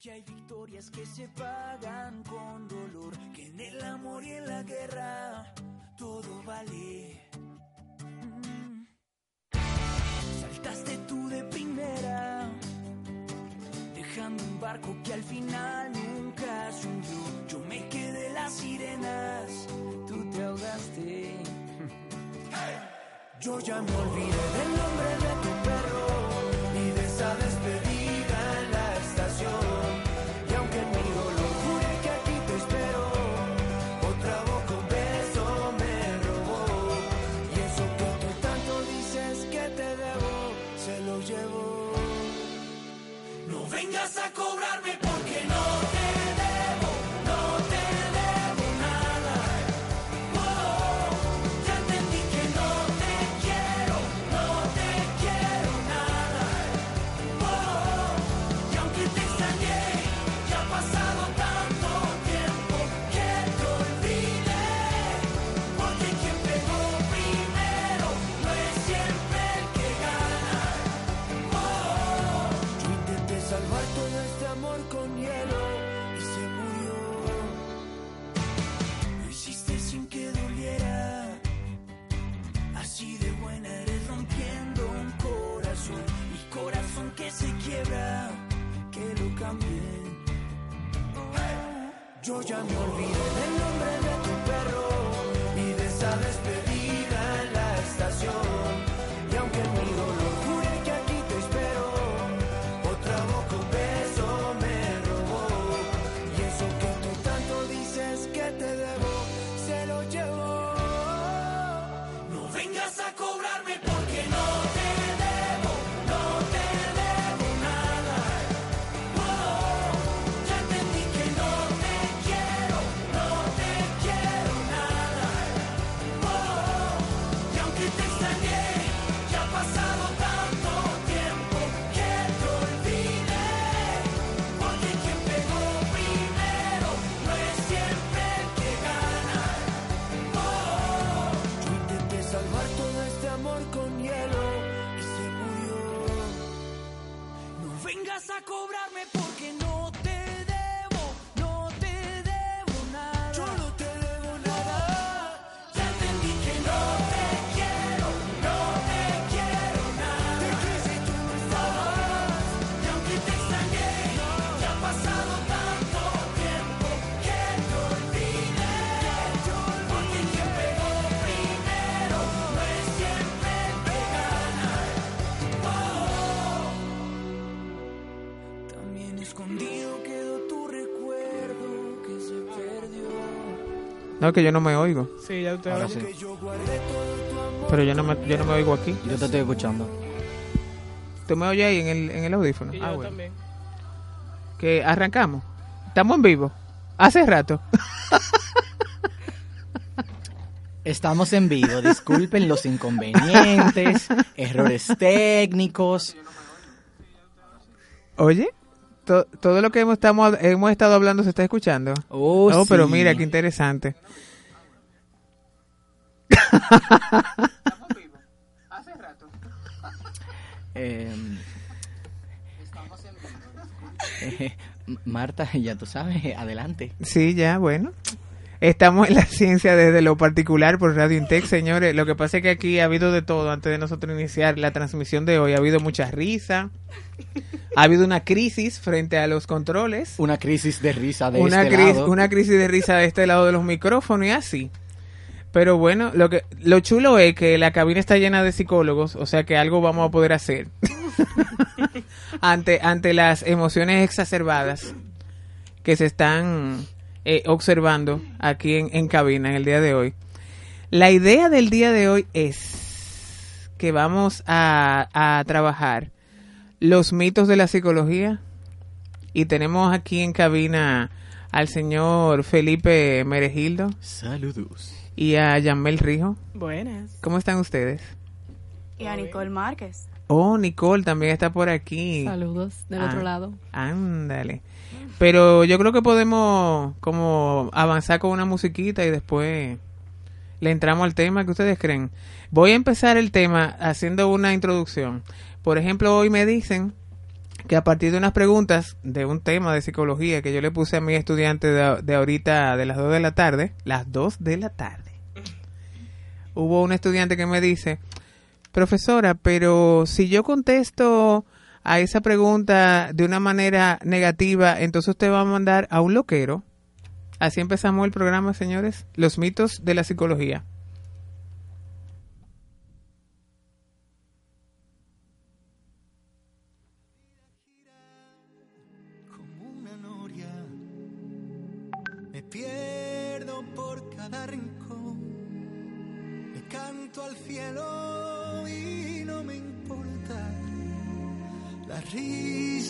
Que hay victorias que se pagan con dolor, que en el amor y en la guerra todo vale. Mm. Saltaste tú de primera, dejando un barco que al final nunca se hundió. Yo me quedé las sirenas, tú te ahogaste. Yo ya me olvidé del nombre de tu vengas a Yo ya me olvidé del nombre de tu perro y de esa despedida No, que yo no me oigo. Sí, ya usted Ahora sí. Pero yo no me, yo no me oigo aquí. Yo te estoy escuchando. ¿Tú me oyes ahí en el, en el audífono? Y Ah, yo bueno. también. Que arrancamos. Estamos en vivo. Hace rato. Estamos en vivo, disculpen los inconvenientes, errores técnicos. Oye, to- todo lo que hemos, estamos, hemos estado hablando se está escuchando. Oh, Oh, pero mira, qué interesante. Eh, eh, Marta, ya tú sabes, adelante. Sí, ya, bueno. Estamos en la ciencia desde lo particular por Radio Intec, señores. Lo que pasa es que aquí ha habido de todo antes de nosotros iniciar la transmisión de hoy. Ha habido mucha risa. Ha habido una crisis frente a los controles. Una crisis de risa de una, este lado. una crisis de risa de este lado de los micrófonos y así. Pero bueno, lo que lo chulo es que la cabina está llena de psicólogos, o sea que algo vamos a poder hacer ante ante las emociones exacerbadas que se están eh, observando aquí en, en cabina en el día de hoy. La idea del día de hoy es que vamos a, a trabajar los mitos de la psicología y tenemos aquí en cabina al señor Felipe Meregildo Saludos. y a Yamel Rijo. Buenas. ¿Cómo están ustedes? Y a Nicole Márquez. Oh, Nicole también está por aquí. Saludos del Ah, otro lado. Ándale. Pero yo creo que podemos como avanzar con una musiquita y después le entramos al tema que ustedes creen. Voy a empezar el tema haciendo una introducción. Por ejemplo, hoy me dicen que a partir de unas preguntas de un tema de psicología que yo le puse a mi estudiante de, de ahorita de las 2 de la tarde, las 2 de la tarde, hubo un estudiante que me dice, profesora, pero si yo contesto a esa pregunta de una manera negativa, entonces usted va a mandar a un loquero. Así empezamos el programa, señores. Los mitos de la psicología.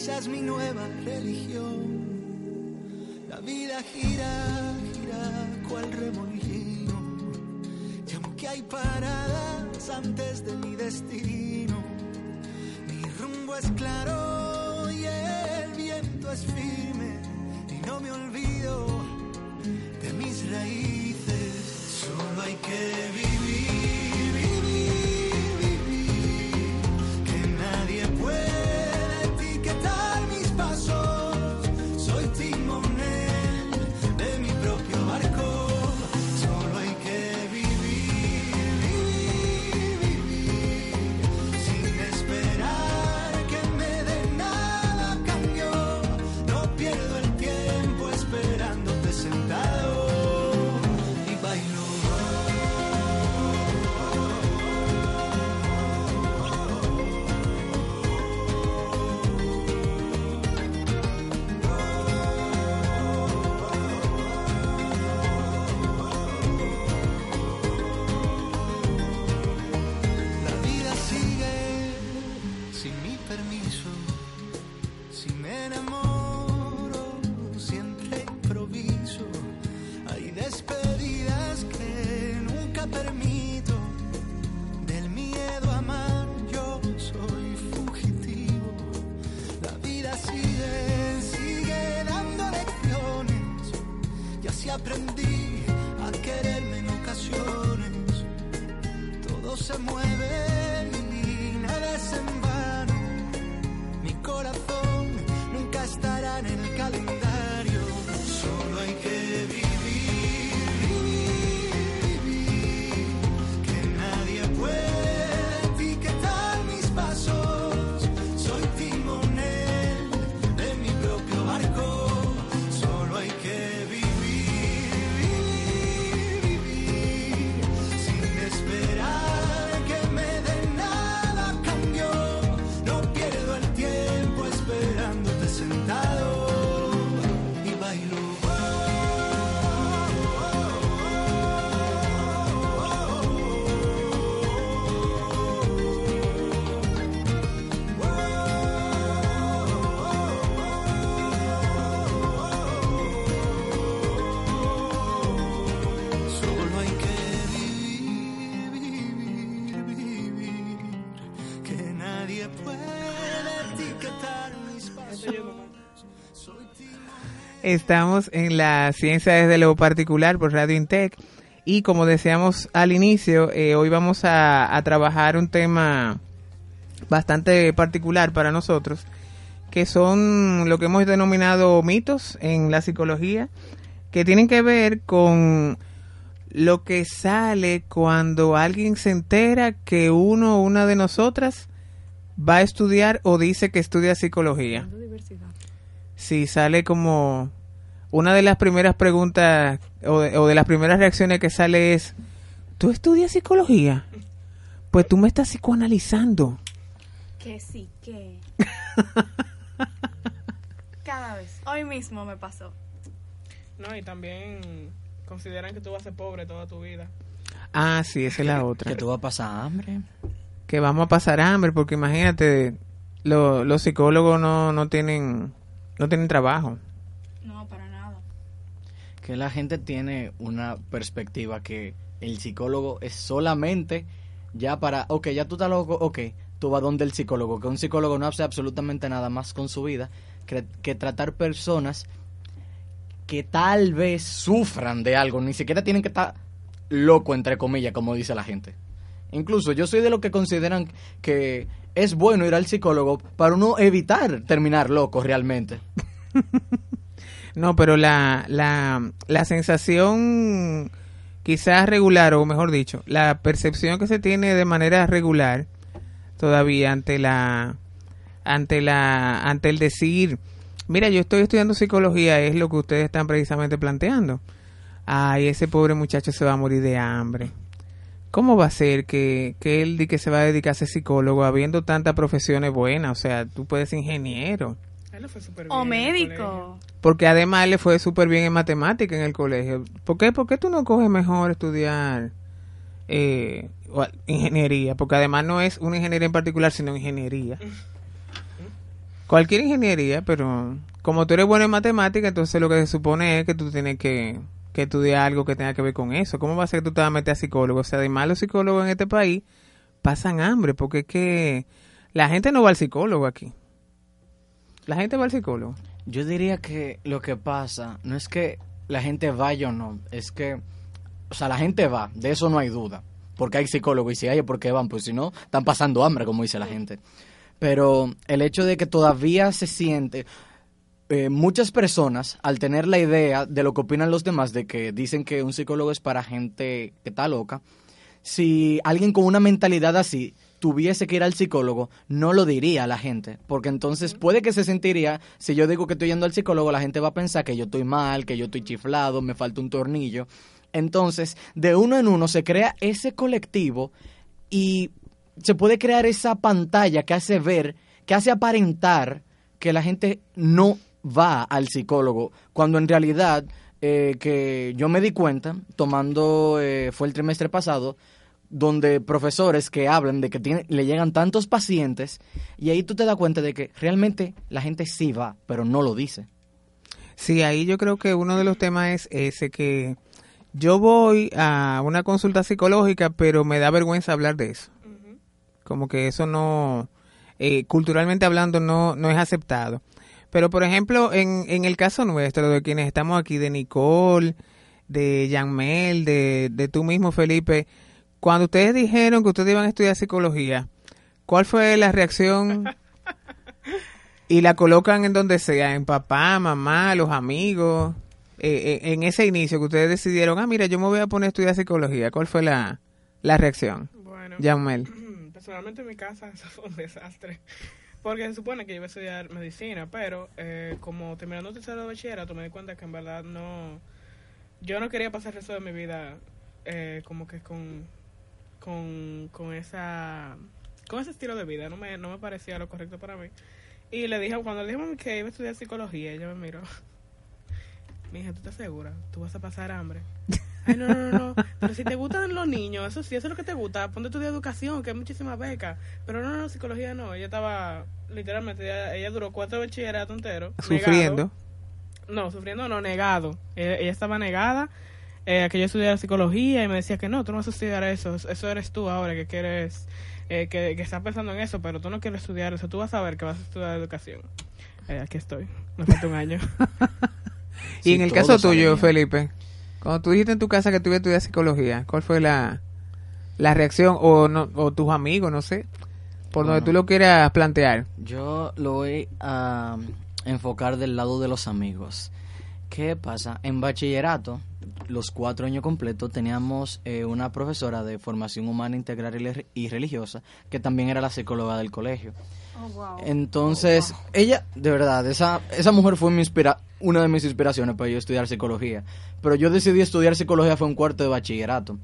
Risa es mi nueva religión. La vida gira, gira cual remolino. Y aunque hay paradas antes de mi destino, mi rumbo es claro y el viento es firme y no me olvido de mis raíces. Solo hay que vivir, Aprendí Estamos en la ciencia desde lo particular por Radio Intec. Y como decíamos al inicio, eh, hoy vamos a, a trabajar un tema bastante particular para nosotros, que son lo que hemos denominado mitos en la psicología, que tienen que ver con lo que sale cuando alguien se entera que uno o una de nosotras va a estudiar o dice que estudia psicología. Sí, sale como una de las primeras preguntas o de, o de las primeras reacciones que sale es ¿Tú estudias psicología? Pues tú me estás psicoanalizando. Que sí, que. Cada vez. Hoy mismo me pasó. No, y también consideran que tú vas a ser pobre toda tu vida. Ah, sí, esa es la otra. Que tú vas a pasar hambre. Que vamos a pasar hambre, porque imagínate, lo- los psicólogos no, no tienen no tienen trabajo. No, para. Que la gente tiene una perspectiva que el psicólogo es solamente ya para, ok, ya tú estás loco, ok, tú vas donde el psicólogo, que un psicólogo no hace absolutamente nada más con su vida que, que tratar personas que tal vez sufran de algo, ni siquiera tienen que estar loco, entre comillas, como dice la gente. Incluso yo soy de los que consideran que es bueno ir al psicólogo para uno evitar terminar loco realmente. No, pero la, la, la sensación quizás regular, o mejor dicho, la percepción que se tiene de manera regular todavía ante la ante la ante el decir, mira, yo estoy estudiando psicología, es lo que ustedes están precisamente planteando. Ay, ese pobre muchacho se va a morir de hambre. ¿Cómo va a ser que, que él que se va a dedicar a ser psicólogo habiendo tantas profesiones buenas? O sea, tú puedes ser ingeniero. A él le fue súper bien O médico. Porque además le fue súper bien en matemática en el colegio. ¿Por qué, ¿Por qué tú no coges mejor estudiar eh, ingeniería? Porque además no es una ingeniería en particular, sino ingeniería. Cualquier ingeniería, pero como tú eres bueno en matemática, entonces lo que se supone es que tú tienes que, que estudiar algo que tenga que ver con eso. ¿Cómo va a ser que tú te vas a meter a psicólogo? O sea, además los psicólogos en este país pasan hambre, porque es que la gente no va al psicólogo aquí. La gente va al psicólogo. Yo diría que lo que pasa no es que la gente vaya o no, es que, o sea, la gente va, de eso no hay duda, porque hay psicólogos y si hay, ¿por qué van? Pues si no, están pasando hambre, como dice la gente. Pero el hecho de que todavía se siente, eh, muchas personas, al tener la idea de lo que opinan los demás, de que dicen que un psicólogo es para gente que está loca, si alguien con una mentalidad así tuviese que ir al psicólogo, no lo diría a la gente, porque entonces puede que se sentiría, si yo digo que estoy yendo al psicólogo, la gente va a pensar que yo estoy mal, que yo estoy chiflado, me falta un tornillo. Entonces, de uno en uno se crea ese colectivo y se puede crear esa pantalla que hace ver, que hace aparentar que la gente no va al psicólogo, cuando en realidad eh, que yo me di cuenta, tomando, eh, fue el trimestre pasado, donde profesores que hablan de que tiene- le llegan tantos pacientes y ahí tú te das cuenta de que realmente la gente sí va, pero no lo dice. Sí, ahí yo creo que uno de los temas es ese que yo voy a una consulta psicológica, pero me da vergüenza hablar de eso. Como que eso no, eh, culturalmente hablando, no, no es aceptado. Pero, por ejemplo, en, en el caso nuestro, de quienes estamos aquí, de Nicole, de Yanmel, de, de tú mismo, Felipe, cuando ustedes dijeron que ustedes iban a estudiar psicología, ¿cuál fue la reacción? y la colocan en donde sea, en papá, mamá, los amigos, eh, eh, en ese inicio que ustedes decidieron, ah, mira, yo me voy a poner a estudiar psicología, ¿cuál fue la, la reacción? Bueno, Yamel. personalmente en mi casa eso fue un desastre. Porque se supone que yo iba a estudiar medicina, pero eh, como terminando tercero de bachillerato me di cuenta que en verdad no... Yo no quería pasar el resto de mi vida eh, como que con, con, con esa... Con ese estilo de vida, no me, no me parecía lo correcto para mí. Y le dije, cuando le dije a mami que iba a estudiar psicología, ella me miró. Mija, ¿tú estás segura? ¿Tú vas a pasar hambre? Ay, no, no, no, no. Pero si te gustan los niños, eso sí, eso es lo que te gusta. Ponte a estudiar educación, que hay muchísimas becas. Pero no, no, psicología no. Ella estaba, literalmente, ella, ella duró cuatro bachilleratos enteros. Sufriendo. No, sufriendo no, negado. Ella, ella estaba negada eh, que yo estudiara psicología y me decía que no, tú no vas a estudiar eso. Eso eres tú ahora que quieres, eh, que, que estás pensando en eso, pero tú no quieres estudiar eso. Tú vas a ver que vas a estudiar educación. Eh, aquí estoy. Me falta un año. y Sí, en el caso tuyo, bien. Felipe, cuando tú dijiste en tu casa que tú ibas a estudiar psicología, ¿cuál fue la, la reacción? O, no, o tus amigos, no sé, por donde tú lo quieras plantear. Yo lo voy a enfocar del lado de los amigos. ¿Qué pasa? En bachillerato, los cuatro años completos, teníamos eh, una profesora de formación humana integral y religiosa, que también era la psicóloga del colegio. Oh, wow. Entonces, ella, de verdad, esa, esa mujer fue mi inspira una de mis inspiraciones para yo estudiar psicología. Pero yo decidí estudiar psicología fue un cuarto de bachillerato.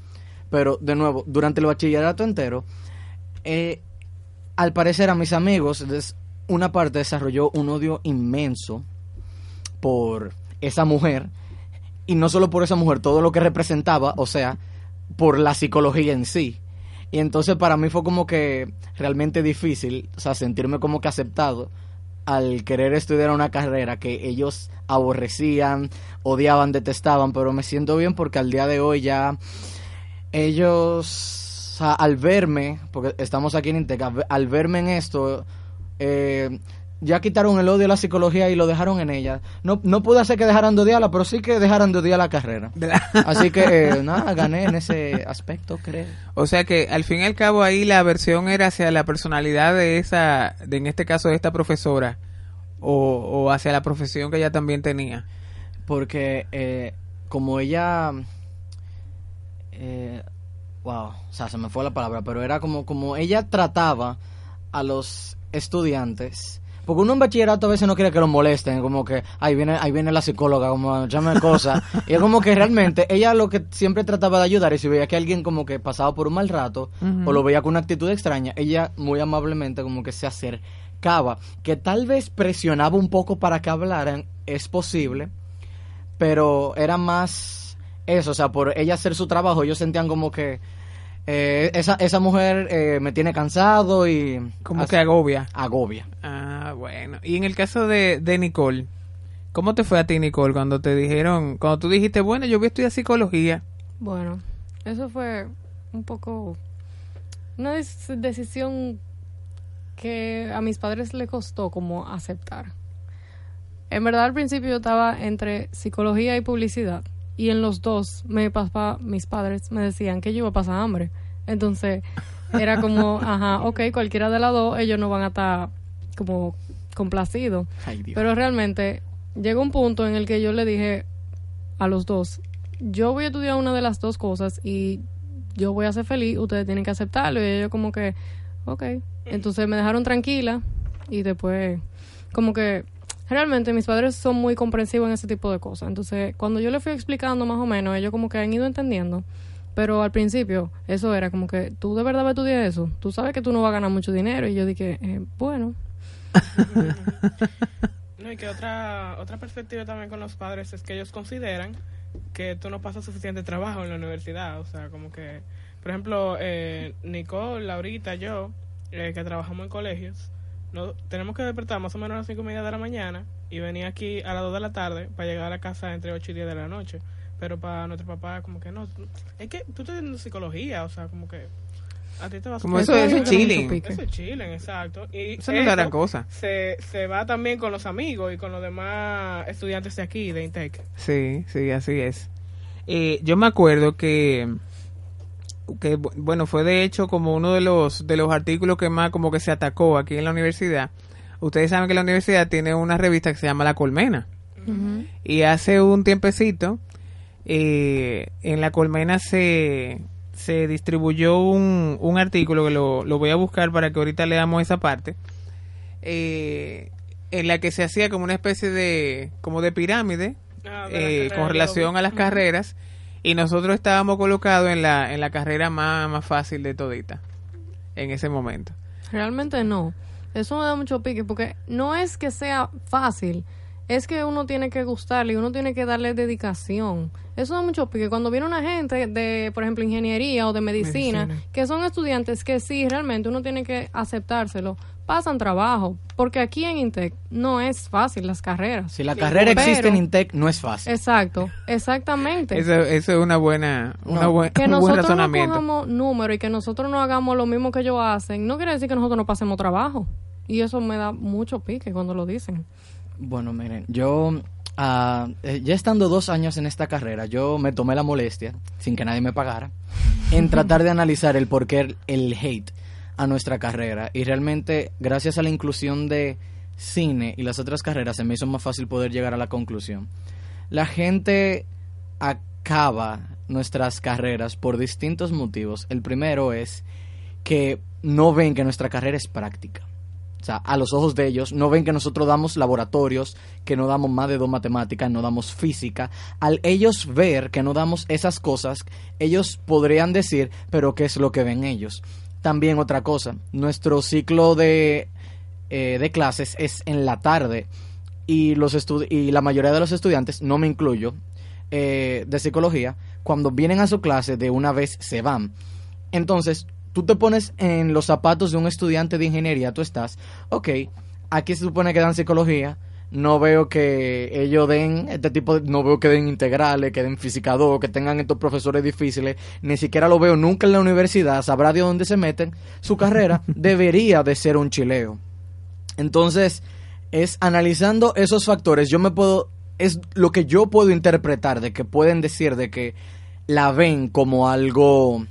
Pero, de nuevo, durante el bachillerato entero, eh, al parecer a mis amigos, una parte desarrolló un odio inmenso por esa mujer, y no solo por esa mujer, todo lo que representaba, o sea, por la psicología en sí. Y entonces para mí fue como que realmente difícil, o sea, sentirme como que aceptado al querer estudiar una carrera que ellos aborrecían, odiaban, detestaban, pero me siento bien porque al día de hoy ya ellos, o sea, al verme, porque estamos aquí en Inteca, al verme en esto, eh, ya quitaron el odio a la psicología y lo dejaron en ella. No, no pude hacer que dejaran de odiarla, pero sí que dejaran de odiar la carrera. Así que, eh, nada, gané en ese aspecto, creo. O sea que al fin y al cabo ahí la aversión era hacia la personalidad de esa, de, en este caso de esta profesora, o, o hacia la profesión que ella también tenía. Porque eh, como ella... eh, wow, o sea, se me fue la palabra, pero era como, como ella trataba a los estudiantes... Porque uno en bachillerato a veces no quiere que lo molesten, como que ahí viene, ahí viene la psicóloga, como llame cosas. y es como que realmente ella lo que siempre trataba de ayudar, y si veía que alguien como que pasaba por un mal rato, o lo veía con una actitud extraña, ella muy amablemente como que se acercaba, que tal vez presionaba un poco para que hablaran, es posible, pero era más eso, o sea, por ella hacer su trabajo, ellos sentían como que eh, esa, esa mujer eh, me tiene cansado y... Como que agobia. agobia. Ah, bueno. Y en el caso de, de Nicole, ¿cómo te fue a ti, Nicole, cuando te dijeron, cuando tú dijiste, bueno, yo voy a estudiar psicología? Bueno, eso fue un poco una decisión que a mis padres le costó como aceptar. En verdad al principio yo estaba entre psicología y publicidad y en los dos mi papá, mis padres me decían que yo iba a pasar hambre. Entonces era como, ajá, ok, cualquiera de las dos ellos no van a estar como complacidos. Pero realmente llegó un punto en el que yo le dije a los dos, yo voy a estudiar una de las dos cosas y yo voy a ser feliz, ustedes tienen que aceptarlo. Y ellos como que, ok. Entonces me dejaron tranquila y después como que realmente mis padres son muy comprensivos en ese tipo de cosas. Entonces cuando yo les fui explicando más o menos, ellos como que han ido entendiendo. Pero al principio eso era como que, ¿tú de verdad vas a estudiar eso? Tú sabes que tú no vas a ganar mucho dinero. Y yo dije, eh, bueno, No, y que otra, otra perspectiva también con los padres es que ellos consideran que tú no pasas suficiente trabajo en la universidad. O sea, como que, por ejemplo, eh, Nicole, Laurita, yo, eh, que trabajamos en colegios, no, tenemos que despertar más o menos a las cinco y media de la mañana y venir aquí a las 2 de la tarde para llegar a la casa entre 8 y 10 de la noche. Pero para nuestro papá, como que no. Es que tú estás estudiando psicología, o sea, como que a ti te va a Como Eso eso, es eso es chilling. eso es chilling, exacto. Y Eso no es la cosa. Se, se va también con los amigos y con los demás estudiantes de aquí, de Intec. Sí, sí, así es. Eh, yo me acuerdo que, que, bu- bueno, fue de hecho como uno de los, de los artículos que más como que se atacó aquí en la universidad. Ustedes saben que la universidad tiene una revista que se llama La Colmena. Y hace un tiempecito, eh, en La Colmena se, se distribuyó un, un artículo que lo, lo voy a buscar para que ahorita leamos esa parte. eh, en la que se hacía como una especie de, como de pirámide Ah, eh, con relación a las carreras y nosotros estábamos colocados en la, en la carrera más, más fácil de todita en ese momento. Realmente no. Eso me da mucho pique porque no es que sea fácil, es que uno tiene que gustarle y uno tiene que darle dedicación. Eso da mucho pique. Cuando viene una gente de, por ejemplo, ingeniería o de medicina, Medicina. que son estudiantes que sí, realmente uno tiene que aceptárselo, pasan trabajo, porque aquí en Intec no es fácil las carreras. Si la carrera Pero- existe en Intec, no es fácil. Exacto, exactamente. Eso, eso es una buena, una No. buen, que un buen nosotros no razonamiento. cojamos número y que nosotros no hagamos lo mismo que ellos hacen, no quiere decir que nosotros no pasemos trabajo. Y eso me da mucho pique cuando lo dicen. Bueno, miren, yo ah, eh, ya estando dos años en esta carrera, yo me tomé la molestia, sin que nadie me pagara, en tratar de analizar el porqué el hate a nuestra carrera. Y realmente, gracias a la inclusión de cine y las otras carreras, se me hizo más fácil poder llegar a la conclusión. La gente acaba nuestras carreras por distintos motivos. El primero es que no ven que nuestra carrera es práctica. O sea, a los ojos de ellos, no ven que nosotros damos laboratorios, que no damos más de dos matemáticas, no damos física. Al ellos ver que no damos esas cosas, ellos podrían decir, pero ¿qué es lo que ven ellos? También otra cosa, nuestro ciclo de, eh, de clases es en la tarde y, los y la mayoría de los estudiantes, no me incluyo, eh, de psicología, cuando vienen a su clase de una vez se van. Entonces, tú te pones en los zapatos de un estudiante de ingeniería, tú estás, ok, aquí se supone que dan psicología, no veo que ellos den este tipo de, no veo que den integrales, que den física 2, que tengan estos profesores difíciles, ni siquiera lo veo nunca en la universidad, sabrá de dónde se meten, su carrera debería de ser un chileo. Entonces, es analizando esos factores, yo me puedo, es lo que yo puedo interpretar de que pueden decir de que la ven como algo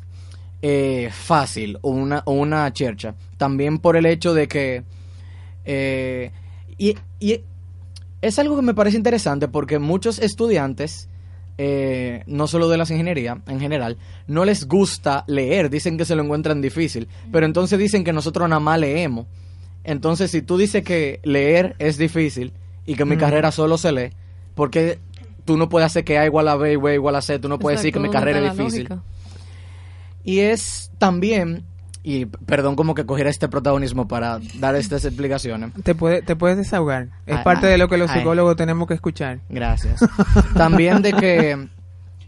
eh, fácil o una, o una chercha. También por el hecho de que... eh, y, y es algo que me parece interesante porque muchos estudiantes, eh, no solo de las ingeniería en general, no les gusta leer, dicen que se lo encuentran difícil, pero entonces dicen que nosotros nada más leemos. Entonces, si tú dices que leer es difícil y que mi Mm. carrera solo se lee, porque tú no puedes hacer que A igual a B y B igual a C, tú no puedes decir que mi Exacto, ¿dónde carrera es difícil. lógica? Y es también, y perdón como que cogiera este protagonismo para dar estas explicaciones. Te, puede, te puedes desahogar. Es Ay, parte ay, de lo que los ay. psicólogos tenemos que escuchar. Gracias. También de que...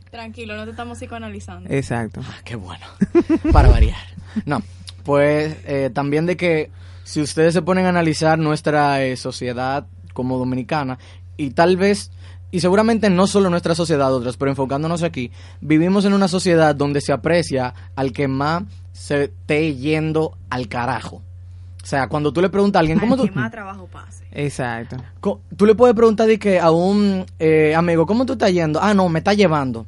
Tranquilo, no te estamos psicoanalizando. Exacto. Ah, qué bueno. Para variar. No, pues eh, también de que si ustedes se ponen a analizar nuestra eh, sociedad como dominicana y tal vez y seguramente no solo nuestra sociedad, otras, pero enfocándonos aquí, vivimos en una sociedad donde se aprecia al que más se esté yendo al carajo. O sea, cuando tú le preguntas a alguien, ¿cómo tú, que más trabajo pase. Exacto. tú le puedes preguntar de que a un eh, amigo, ¿cómo tú estás yendo? Ah, no, me está llevando.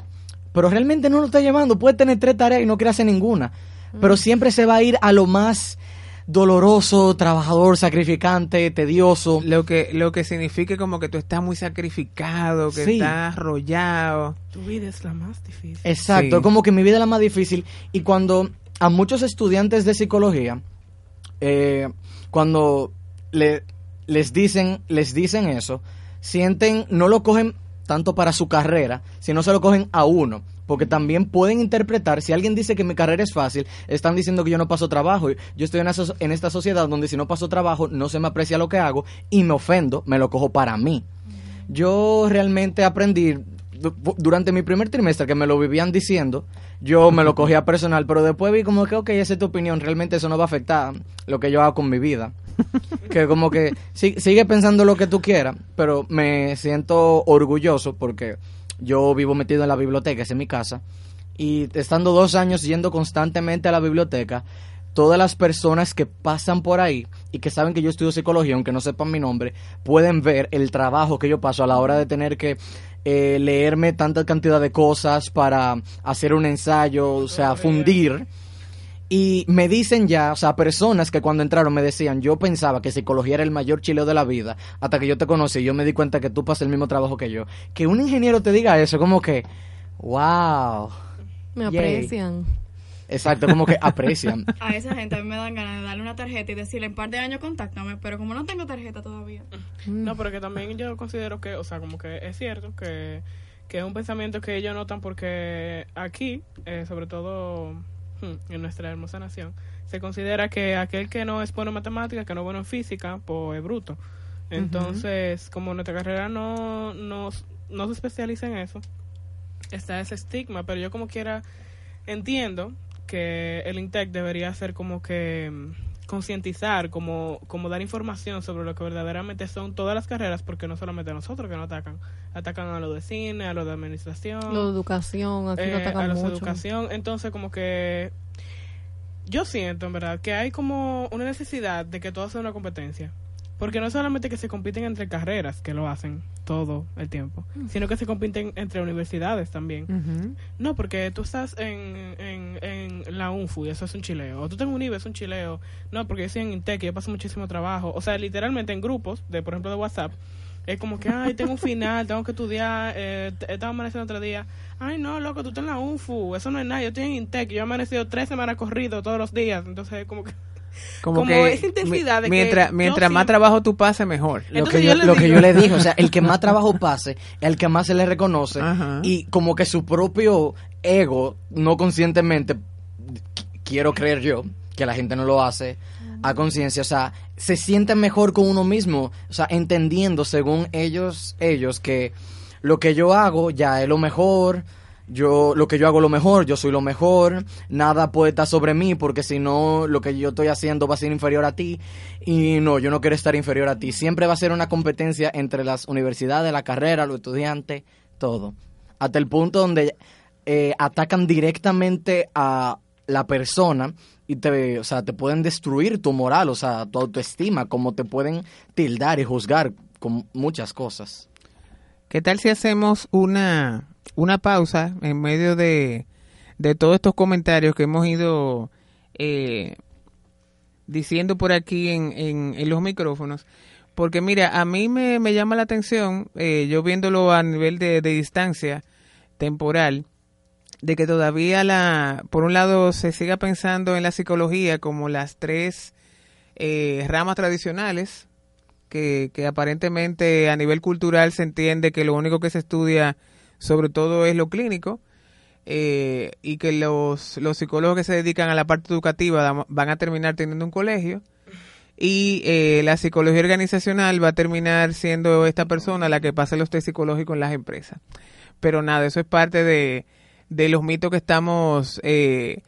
Pero realmente no lo está llevando. Puede tener tres tareas y no quiere hacer ninguna. Pero siempre se va a ir a lo más doloroso, trabajador, sacrificante, tedioso. Lo que, lo que significa como que tú estás muy sacrificado, que Sí. estás arrollado. Tu vida es la más difícil. Exacto, Sí. como que mi vida es la más difícil. Y cuando a muchos estudiantes de psicología, eh, cuando le- les, dicen, les dicen eso, sienten, no lo cogen tanto para su carrera, sino se lo cogen a uno. Porque también pueden interpretar, si alguien dice que mi carrera es fácil, están diciendo que yo no paso trabajo. Yo estoy en, esa- en esta sociedad donde si no paso trabajo, no se me aprecia lo que hago y me ofendo, me lo cojo para mí. Yo realmente aprendí durante mi primer trimestre que me lo vivían diciendo, yo me lo cogía personal, pero después vi como que, ok, esa es tu opinión, realmente eso no va a afectar lo que yo hago con mi vida. que como que si- sigue pensando lo que tú quieras, pero me siento orgulloso porque yo vivo metido en la biblioteca, esa es mi casa, y estando dos años yendo constantemente a la biblioteca, todas las personas que pasan por ahí y que saben que yo estudio psicología, aunque no sepan mi nombre, pueden ver el trabajo que yo paso a la hora de tener que eh, leerme tanta cantidad de cosas para hacer un ensayo, o sea, fundir. Y me dicen ya, o sea, personas que cuando entraron me decían, yo pensaba que psicología era el mayor chileo de la vida, hasta que yo te conocí, yo me di cuenta que tú pasas el mismo trabajo que yo. Que un ingeniero te diga eso, como que, wow. Me Yay. Exacto, como que aprecian. A esa gente a mí me dan ganas de darle una tarjeta y decirle en par de años contáctame, pero como no tengo tarjeta todavía. No, pero que también yo considero que, o sea, como que es cierto que, que es un pensamiento que ellos notan porque aquí, eh, sobre todo hmm, en nuestra hermosa nación, se considera que aquel que no es bueno en matemáticas, que no es bueno en física, pues es bruto. Entonces, como nuestra carrera no, no, no se especializa en eso, está ese estigma, pero yo como quiera entiendo que el INTEC debería ser como que mm, concientizar, como, como dar información sobre lo que verdaderamente son todas las carreras, porque no solamente a nosotros que nos atacan, atacan a los de cine, a los de administración, Lo de educación, aquí lo eh, a atacan los de mucho. educación, entonces como que yo siento en verdad que hay como una necesidad de que todo sea una competencia. Porque no solamente que se compiten entre carreras, que lo hacen todo el tiempo, sino que se compiten entre universidades también. No, porque tú estás en, en, en la UNFU y eso es un chileo. O tú tengo un IBE, es un chileo. No, porque yo estoy en Intec y yo paso muchísimo trabajo. O sea, literalmente en grupos, de por ejemplo de WhatsApp, es como que, ay, tengo un final, tengo que estudiar, eh, estaba amaneciendo otro día. Ay, no, loco, tú estás en la UNFU, eso no es nada, yo estoy en Intec, yo he amanecido tres semanas corrido todos los días. Entonces, es como que, Como, Como que esa intensidad de que mientras, yo mientras más sí- trabajo tú pases, mejor. Lo que, yo lo que yo le dije, o sea, el que más trabajo pase, el que más se le reconoce Ajá. y como que su propio ego, no conscientemente, qu- quiero creer yo, que la gente no lo hace a conciencia, o sea, se siente mejor con uno mismo, o sea, entendiendo según ellos, ellos que lo que yo hago ya es lo mejor, yo lo que yo hago lo mejor, yo soy lo mejor, nada puede estar sobre mí porque si no lo que yo estoy haciendo va a ser inferior a ti y no, yo no quiero estar inferior a ti. Siempre va a ser una competencia entre las universidades, la carrera, los estudiantes, todo. Hasta el punto donde eh, atacan directamente a la persona y te, o sea, te pueden destruir tu moral, o sea, tu autoestima, como te pueden tildar y juzgar con muchas cosas. ¿Qué tal si hacemos una, una pausa en medio de, de todos estos comentarios que hemos ido eh, diciendo por aquí en, en, los micrófonos? Porque mira, a mí me, me llama la atención, eh, yo viéndolo a nivel de, de distancia temporal, de que todavía la, por un lado se siga pensando en la psicología como las tres eh, ramas tradicionales, que, que aparentemente a nivel cultural se entiende que lo único que se estudia sobre todo es lo clínico eh, y que los, los psicólogos que se dedican a la parte educativa van a terminar teniendo un colegio y eh, la psicología organizacional va a terminar siendo esta persona la que pasa los test psicológicos en las empresas. Pero nada, eso es parte de, de los mitos que estamos eh,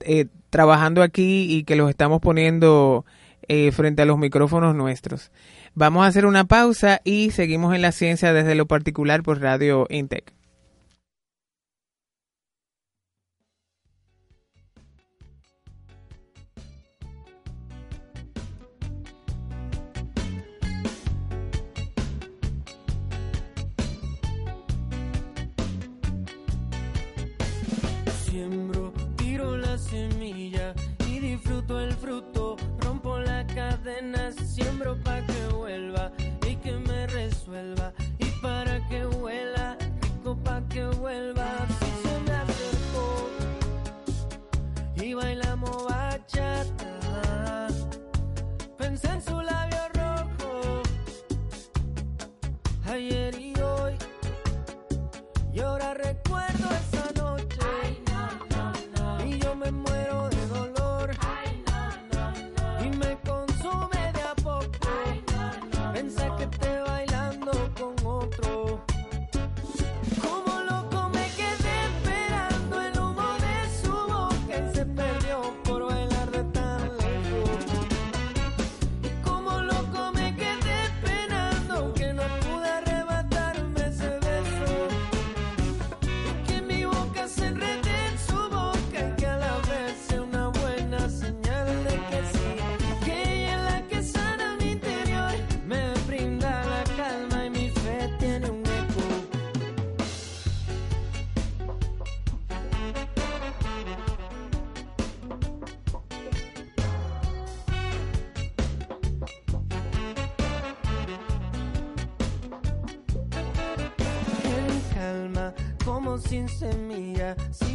eh, trabajando aquí y que los estamos poniendo eh, frente a los micrófonos nuestros. Vamos a hacer una pausa y seguimos en la ciencia desde lo particular por Radio Intec. Siembro, tiro la semilla y disfruto el fruto. Rompo la cadena, siembro para que y que me resuelva. Y para que huela, rico para que vuelva. Si se me acercó y bailamos bachata. Pensé en su sin semilla. Sigo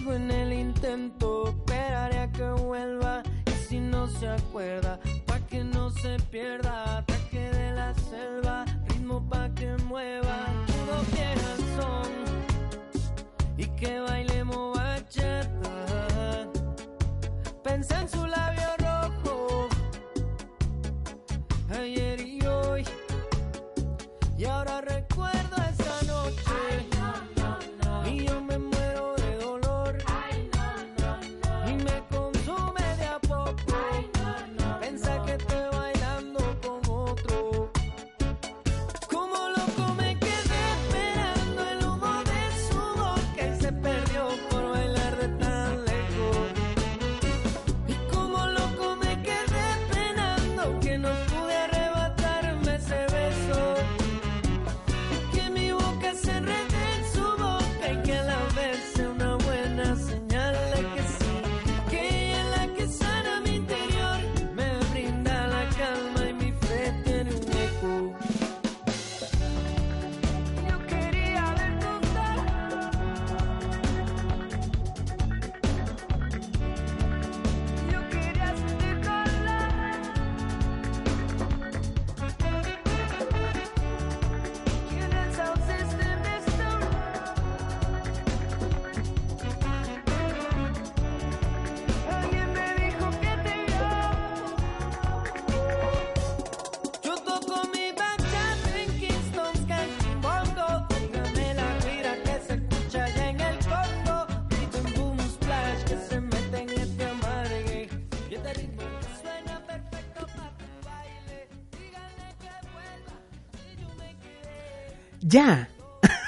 Ya.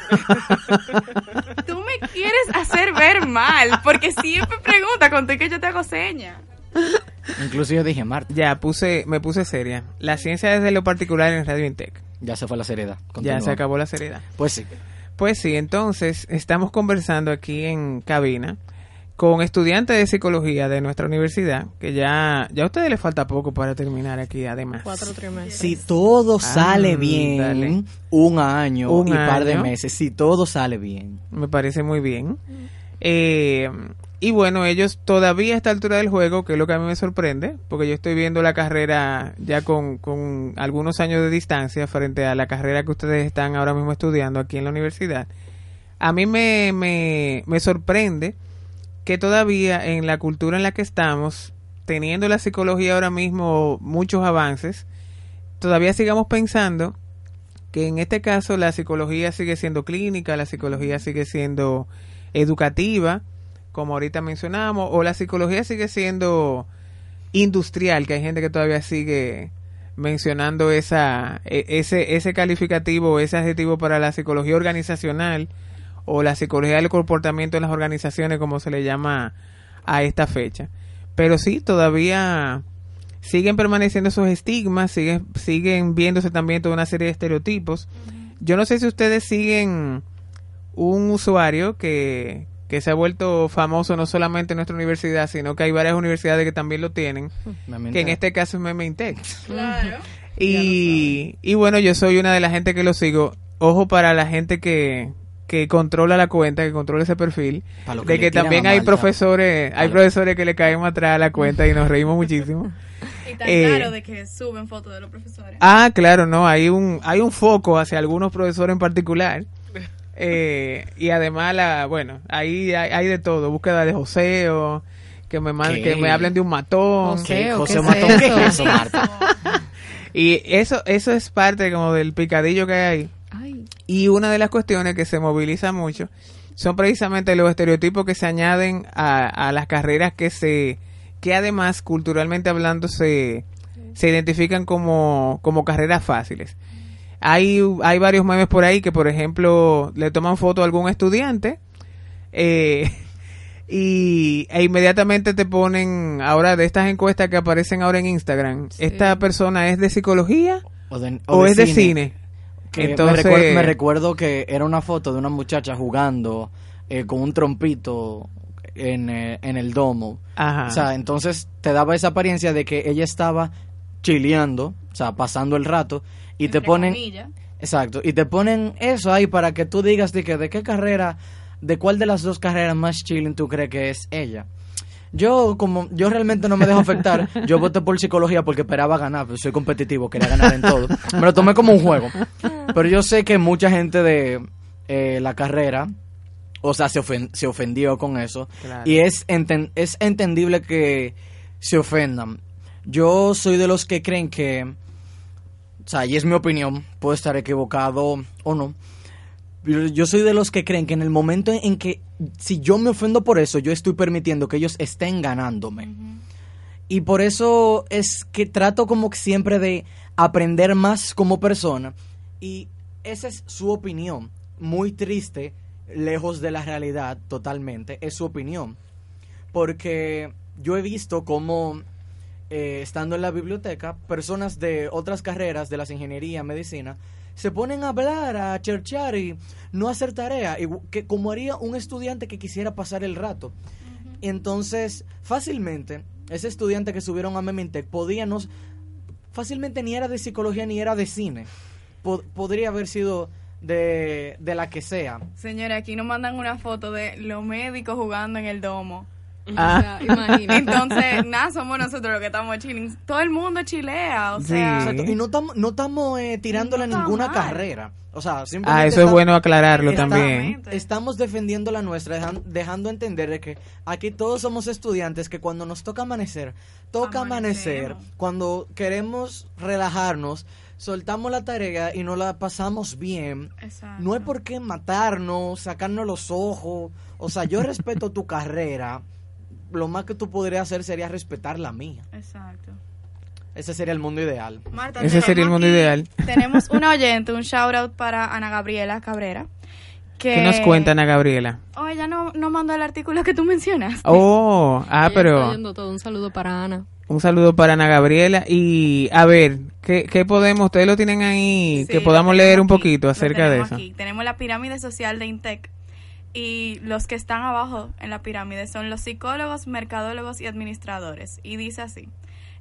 Tú me quieres hacer ver mal, porque siempre pregunta con que yo te hago seña. Incluso yo dije, Marta, Ya, puse, me puse seria. La ciencia desde lo particular en Radio Intec. ya se fue la seriedad. Ya Continúa. se acabó la seriedad. Pues sí. Pues sí, entonces estamos conversando aquí en cabina con estudiantes de psicología de nuestra universidad, que ya, ya a ustedes les falta poco para terminar aquí además. Cuatro trimestres. Si todo sale bien, un año Un y par de año. meses, si todo sale bien. Me parece muy bien. Eh, y bueno, ellos todavía a esta altura del juego, que es lo que a mí me sorprende, porque yo estoy viendo la carrera ya con, con algunos años de distancia frente a la carrera que ustedes están ahora mismo estudiando aquí en la universidad. A mí me, me, me sorprende que todavía en la cultura en la que estamos, teniendo la psicología ahora mismo muchos avances, todavía sigamos pensando que en este caso la psicología sigue siendo clínica, la psicología sigue siendo educativa, como ahorita mencionamos, o la psicología sigue siendo industrial, que hay gente que todavía sigue mencionando esa e- ese ese calificativo, ese adjetivo para la psicología organizacional o la psicología del comportamiento en las organizaciones como se le llama a esta fecha. Pero sí, todavía siguen permaneciendo esos estigmas, siguen, siguen viéndose también toda una serie de estereotipos. Yo no sé si ustedes siguen un usuario que, que se ha vuelto famoso no solamente en nuestra universidad, sino que hay varias universidades que también lo tienen, que en este caso es Meme Intec. Claro. Y, y bueno, yo soy una de la gente que lo sigo. Ojo para la gente que, que controla la cuenta, que controla ese perfil, que de que también hay profesores, hay profesores que le caemos atrás a la cuenta y nos reímos muchísimo. Y tan Eh, claro de que suben fotos de los profesores. Ah, claro, no, hay un, hay un foco hacia algunos profesores en particular. Eh, y además, la, bueno, ahí hay, hay de todo, búsqueda de joseo, que me, que me hablen de un matón. José. ¿Qué? ¿o José qué es Matón, es eso, Marta? Y eso, eso es parte como del picadillo que hay ahí. Ay, Y una de las cuestiones que se moviliza mucho son precisamente los estereotipos que se añaden a, a las carreras que se que además culturalmente hablando se, se identifican como, como carreras fáciles. Hay, hay varios memes por ahí que, por ejemplo, le toman foto a algún estudiante eh, y, e inmediatamente te ponen ahora de estas encuestas que aparecen ahora en Instagram. ¿Esta persona es de psicología O, de- o, es de cine? Que Entonces- me, recuerdo, me recuerdo que era una foto de una muchacha jugando eh, con un trompito en, eh, en el domo. Ajá. O sea, entonces te daba esa apariencia de que ella estaba chileando, o sea, pasando el rato, y te ponen... comillas. Exacto, y te ponen eso ahí para que tú digas de, que, de qué carrera, de cuál de las dos carreras más chilling tú crees que es ella. Yo, como yo realmente no me dejo afectar, yo voté por psicología porque esperaba ganar, pero soy competitivo, quería ganar en todo. Me lo tomé como un juego. Pero yo sé que mucha gente de eh, la carrera, o sea, se, ofen- se ofendió con eso. Claro. Y es, enten- es entendible que se ofendan. Yo soy de los que creen que, o sea, y es mi opinión, puedo estar equivocado o no. Yo soy de los que creen que en el momento en que, si yo me ofendo por eso, yo estoy permitiendo que ellos estén ganándome. Y por eso es que trato como siempre de aprender más como persona. Y esa es su opinión. Muy triste, lejos de la realidad totalmente, es su opinión. Porque yo he visto como, eh, estando en la biblioteca, personas de otras carreras, de las ingeniería, medicina, se ponen a hablar, a cherchar y no hacer tarea, y que, como haría un estudiante que quisiera pasar el rato. Entonces, fácilmente, ese estudiante que subieron a Memintech podía no... Fácilmente ni era de psicología ni era de cine. Po- podría haber sido de, de la que sea. Señora, aquí nos mandan una foto de los médicos jugando en el domo. Ah, o sea, imagínate. Entonces, nada, somos nosotros los que estamos chilling. Todo el mundo chilea, o Sí. sea. Exacto, Y no estamos no estamos eh, tirándole No ninguna mal. carrera. O sea, simplemente ah, eso es está- bueno aclararlo está- también. Estamos defendiendo la nuestra, dejan- dejando entender de que aquí todos somos estudiantes que cuando nos toca amanecer, toca amanecer, cuando queremos relajarnos, soltamos la tarea y nos la pasamos bien. Exacto. No hay por qué matarnos, sacarnos los ojos. O sea, yo respeto tu carrera. Lo más que tú podrías hacer sería respetar la mía. Exacto. Ese sería el mundo ideal. Marta, Ese sería el mundo aquí- ideal. Tenemos un oyente, un shout out para Ana Gabriela Cabrera. Que... ¿Qué nos cuenta Ana Gabriela? Oh, ella no, no mandó el artículo que tú mencionas. Oh, ah, Ella está pero oyendo todo. Un saludo para Ana. un saludo para Ana Gabriela. Y a ver, ¿qué, qué podemos? Ustedes lo tienen ahí, Sí, que podamos leer un poquito lo acerca de tenemos eso. aquí. Tenemos la pirámide social de Intec y los que están abajo en la pirámide son los psicólogos, mercadólogos y administradores. Y dice así.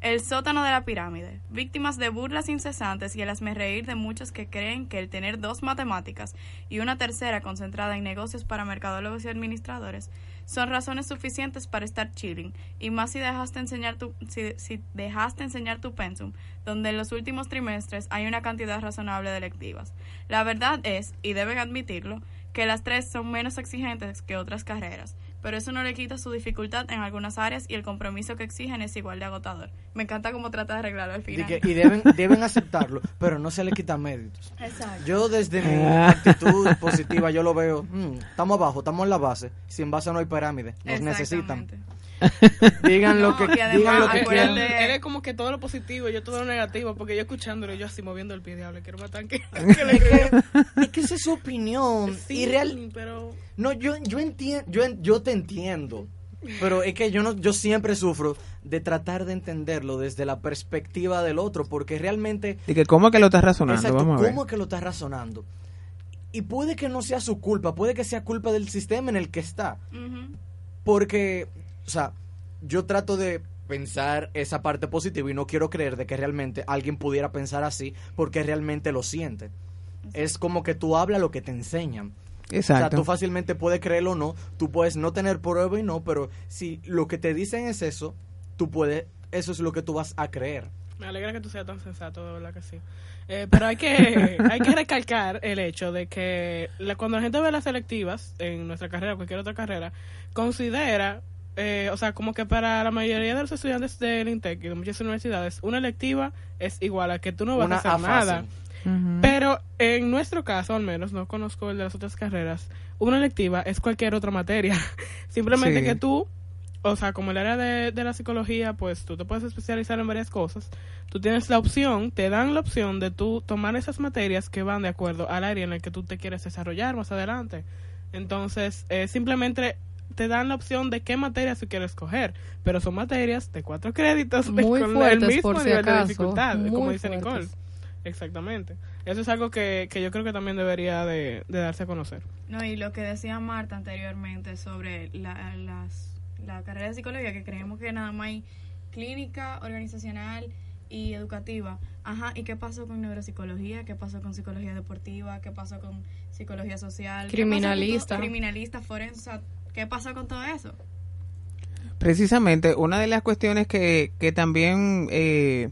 El sótano de la pirámide, víctimas de burlas incesantes y el reír de muchos que creen que el tener dos matemáticas y una tercera concentrada en negocios para mercadólogos y administradores son razones suficientes para estar chilling, y más si dejaste enseñar tu, si, si dejaste enseñar tu pensum, donde en los últimos trimestres hay una cantidad razonable de electivas. La verdad es, y deben admitirlo, que las tres son menos exigentes que otras carreras, pero eso no le quita su dificultad en algunas áreas y el compromiso que exigen es igual de agotador. Me encanta cómo trata de arreglarlo al Y, final. que- y deben, deben aceptarlo, pero no se le quita méritos. Exacto. Yo desde mi Ah. actitud positiva, yo lo veo, mm, estamos abajo, estamos en la base. Sin base no hay pirámide, nos necesitan. Digan lo No, que, además, digan lo que quieran. acuérdate- él- es como que todo lo positivo, yo todo lo negativo, porque yo escuchándolo, yo así moviendo el pie, diablo, quiero matar que, que le. Es que esa es su opinión. Sí, y real, pero no, yo, yo entiendo, yo, yo te entiendo. Pero es que yo no, yo siempre sufro de tratar de entenderlo desde la perspectiva del otro, porque realmente Y que cómo es que lo estás razonando, Exacto, vamos a ver. ¿cómo es que lo estás razonando? Y puede que no sea su culpa, puede que sea culpa del sistema en el que está. Porque, o sea, yo trato de pensar esa parte positiva y no quiero creer de que realmente alguien pudiera pensar así porque realmente lo siente. Es como que tú hablas lo que te enseñan. O sea, Exacto. tú fácilmente puedes creerlo o no, tú puedes no tener prueba y no, pero si lo que te dicen es eso, tú puedes, eso es lo que tú vas a creer. me alegra que tú seas tan sensato, de verdad que sí. Eh, pero hay que, hay que recalcar el hecho de que la- cuando la gente ve las selectivas en nuestra carrera o cualquier otra carrera, considera, eh, o sea, como que para la mayoría de los estudiantes del INTEC y de muchas universidades, una electiva es igual a que tú no vas Una a hacer A nada. Pero en nuestro caso, al menos, no conozco el de las otras carreras, una electiva es cualquier otra materia. Simplemente Sí. que tú, o sea, como el área de, de la psicología, pues tú te puedes especializar en varias cosas. Tú tienes la opción, te dan la opción de tú tomar esas materias que van de acuerdo al área en el que tú te quieres desarrollar más adelante. Entonces, eh, simplemente te dan la opción de qué materias tú quieres escoger, pero son materias de cuatro créditos Muy con el fuertes, mismo por si nivel de dificultad, como muy dice Nicole. fuertes. Exactamente. Eso es algo que, que yo creo que también debería de, de darse a conocer. No, y lo que decía Marta anteriormente sobre la, las, la carrera de psicología, que creemos que nada más hay clínica, organizacional y educativa. Ajá, ¿y qué pasó con neuropsicología? ¿Qué pasó con psicología deportiva? ¿Qué pasó con psicología social? ¿Qué pasó con Criminalista. Criminalista, forense, ¿qué pasó con todo eso? Precisamente, una de las cuestiones que, que también eh,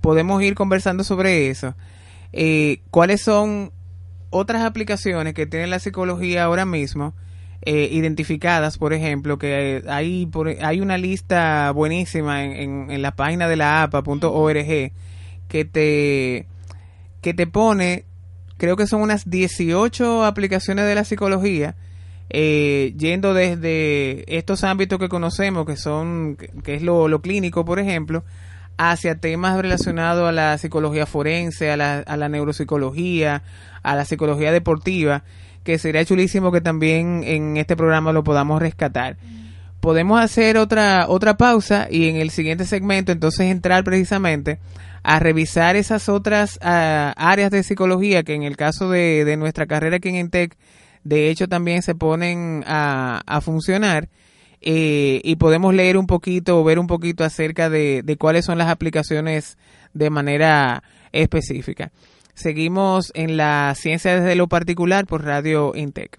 podemos ir conversando sobre eso, eh, cuáles son otras aplicaciones que tiene la psicología ahora mismo, eh, identificadas, por ejemplo, que hay, por, hay una lista buenísima en, en, en la página de la APA.org que te, que te pone, creo que son unas 18 aplicaciones de la psicología, eh, yendo desde estos ámbitos que conocemos, que son, que, es lo, lo clínico, por ejemplo, hacia temas relacionados a la psicología forense, a la, a la neuropsicología, a la psicología deportiva, que sería chulísimo que también en este programa lo podamos rescatar. Podemos hacer otra, otra pausa y en el siguiente segmento entonces entrar precisamente a revisar esas otras ah, áreas de psicología que en el caso de, de nuestra carrera aquí en Intec, de hecho también se ponen a, a funcionar eh, y podemos leer un poquito o ver un poquito acerca de, de cuáles son las aplicaciones de manera específica. Seguimos en la ciencia desde lo particular por Radio Intec.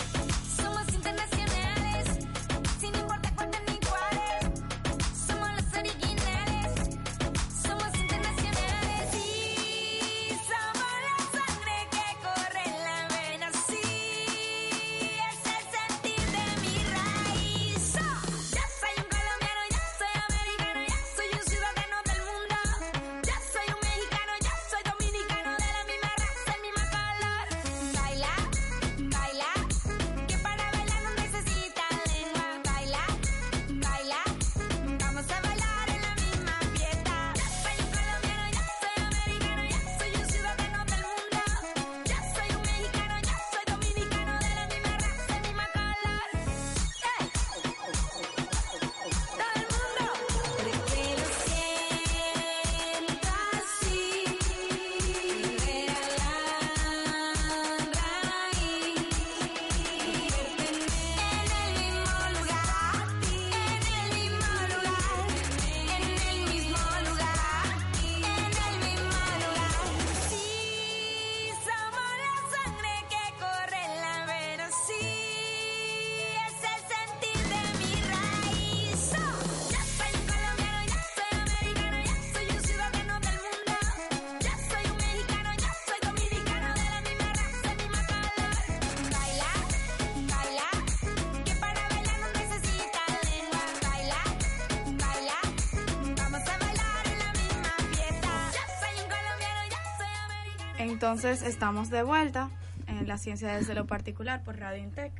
Entonces estamos de vuelta en la ciencia desde lo particular por Radio Intec.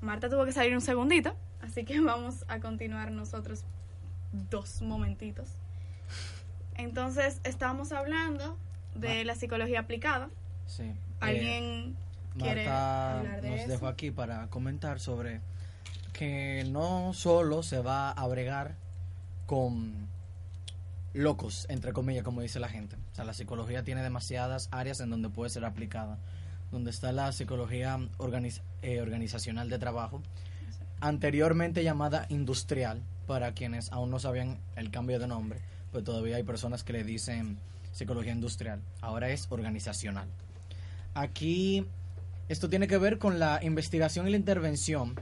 Marta tuvo que salir un segundito, así que vamos a continuar nosotros dos momentitos. Entonces estamos hablando de la psicología aplicada. Sí. ¿Alguien Eh, quiere Marta hablar de nos eso? dejó aquí para comentar sobre que no solo se va a bregar con locos, entre comillas, como dice la gente. Sea, la psicología tiene demasiadas áreas en donde puede ser aplicada. Donde está la psicología organiz- eh, organizacional de trabajo, anteriormente llamada industrial, para quienes aún no sabían el cambio de nombre, pues todavía hay personas que le dicen psicología industrial. Ahora es organizacional. Aquí esto tiene que ver con la investigación y la intervención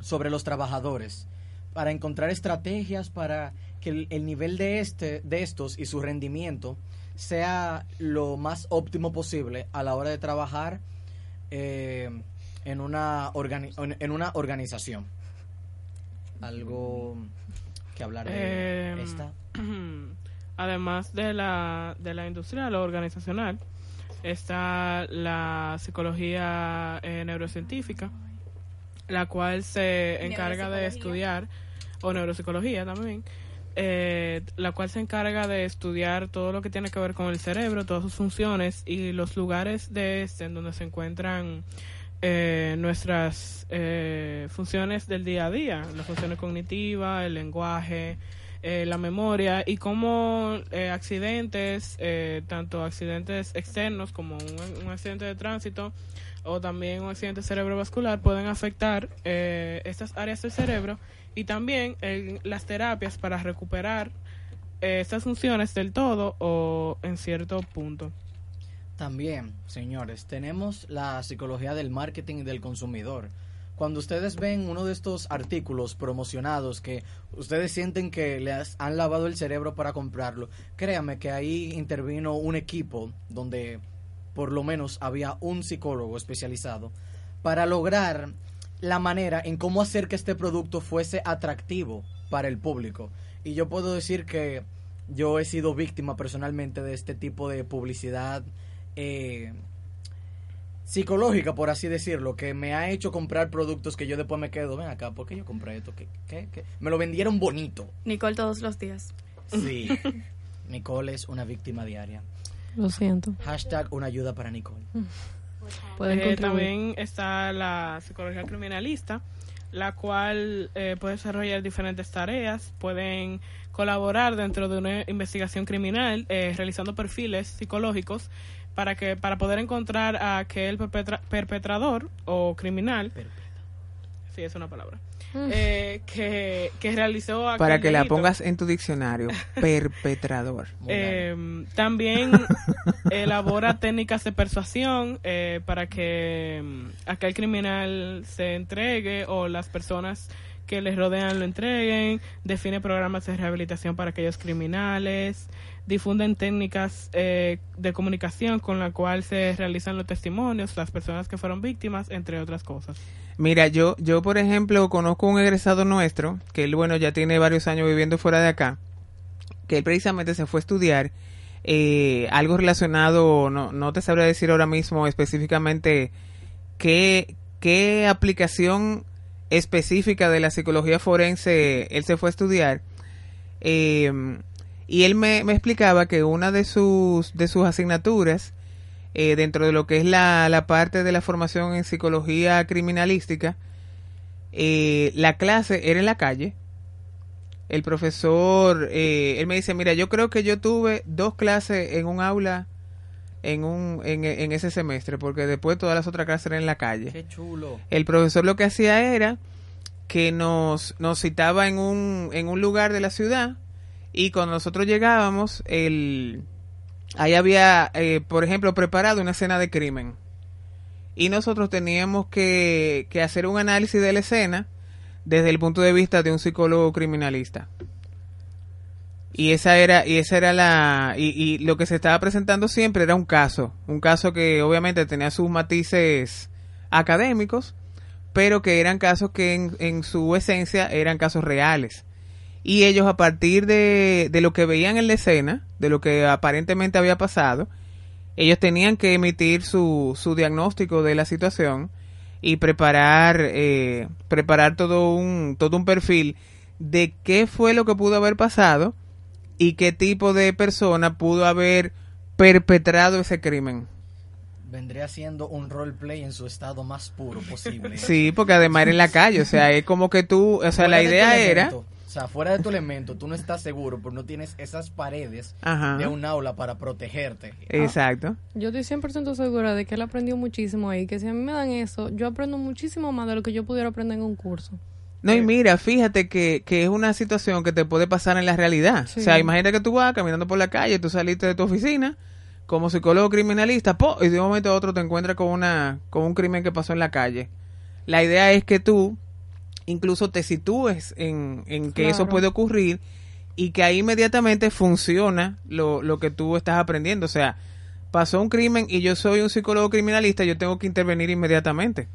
sobre los trabajadores para encontrar estrategias para que el, el nivel de este de estos y su rendimiento sea lo más óptimo posible a la hora de trabajar eh, en una organi- en en una organización. Algo que hablar de Eh, esta. Además de la, de la industrial o organizacional, está la psicología eh, neurocientífica, la cual se encarga de estudiar, o neuropsicología también, eh, la cual se encarga de estudiar todo lo que tiene que ver con el cerebro, todas sus funciones y los lugares de este en donde se encuentran eh, nuestras eh, funciones del día a día, las funciones cognitivas, el lenguaje, eh, la memoria y cómo eh, accidentes, eh, tanto accidentes externos como un, un accidente de tránsito o también un accidente cerebrovascular pueden afectar estas áreas del cerebro y también las terapias para recuperar estas funciones del todo o en cierto punto. También, señores, tenemos la psicología del marketing y del consumidor. Cuando ustedes ven uno de estos artículos promocionados que ustedes sienten que les han lavado el cerebro para comprarlo, créanme que ahí intervino un equipo donde por lo menos había un psicólogo especializado para lograr la manera en cómo hacer que este producto fuese atractivo para el público. Y yo puedo decir que yo he sido víctima personalmente de este tipo de publicidad eh, psicológica, por así decirlo, que me ha hecho comprar productos que yo después me quedo, ven acá, ¿por qué yo compré esto? ¿Qué, qué, qué? Me lo vendieron bonito. Nicole todos los días. Sí. Nicole es una víctima diaria. Lo siento. Hashtag una ayuda para Nicole. Pueden Eh, también está la psicología criminalista, la cual eh, puede desarrollar diferentes tareas, pueden colaborar dentro de una investigación criminal, eh, realizando perfiles psicológicos para que para poder encontrar a aquel perpetra- perpetrador o criminal. Sí, es una palabra, Mm. eh, que, que realizó aquel Para que la pongas en tu diccionario, perpetrador. Eh, también elabora técnicas de persuasión eh, para que mm, aquel criminal se entregue o las personas que les rodean lo entreguen, define programas de rehabilitación para aquellos criminales, difunden técnicas eh, de comunicación con la cual se realizan los testimonios, las personas que fueron víctimas, entre otras cosas. Mira, yo, yo por ejemplo conozco un egresado nuestro, que él, bueno, ya tiene varios años viviendo fuera de acá, que él precisamente se fue a estudiar eh, algo relacionado, no, no te sabría decir ahora mismo específicamente qué, qué aplicación específica de la psicología forense él se fue a estudiar. Eh, y él me, me explicaba que una de sus, de sus asignaturas, eh, dentro de lo que es la, la parte de la formación en psicología criminalística, eh, la clase era en la calle. El profesor, eh, él me dice, mira, yo creo que yo tuve dos clases en un aula en, un, en, en ese semestre, porque después todas las otras clases eran en la calle. Qué chulo. El profesor lo que hacía era que nos, nos citaba en un, en un lugar de la ciudad y cuando nosotros llegábamos, el, ahí había, eh, por ejemplo, preparado una escena de crimen. Y nosotros teníamos que, que hacer un análisis de la escena desde el punto de vista de un psicólogo criminalista. Y esa era, y esa era la, y, y lo que se estaba presentando siempre era un caso, un caso que obviamente tenía sus matices académicos, pero que eran casos que en, en su esencia eran casos reales. Y ellos a partir de, de lo que veían en la escena, de lo que aparentemente había pasado, ellos tenían que emitir su, su diagnóstico de la situación y preparar, eh, preparar todo un, todo un perfil de qué fue lo que pudo haber pasado y qué tipo de persona pudo haber perpetrado ese crimen. Vendría siendo un roleplay en su estado más puro posible. Sí, porque además era en la calle, o sea, es como que tú, o sea, la idea era... sea, fuera de tu elemento, tú no estás seguro, porque no tienes esas paredes Ajá. de un aula para protegerte. Exacto. Yo estoy 100% segura de que él aprendió muchísimo ahí, que si a mí me dan eso, yo aprendo muchísimo más de lo que yo pudiera aprender en un curso. No, y mira, fíjate que, que es una situación que te puede pasar en la realidad. Sí. O sea, imagínate que tú vas caminando por la calle, tú saliste de tu oficina como psicólogo criminalista, po, y de un momento a otro te encuentras con, una, con un crimen que pasó en la calle. La idea es que tú incluso te sitúes en, en que eso puede ocurrir y que ahí inmediatamente funciona lo, lo que tú estás aprendiendo. O sea, pasó un crimen y yo soy un psicólogo criminalista, yo tengo que intervenir inmediatamente.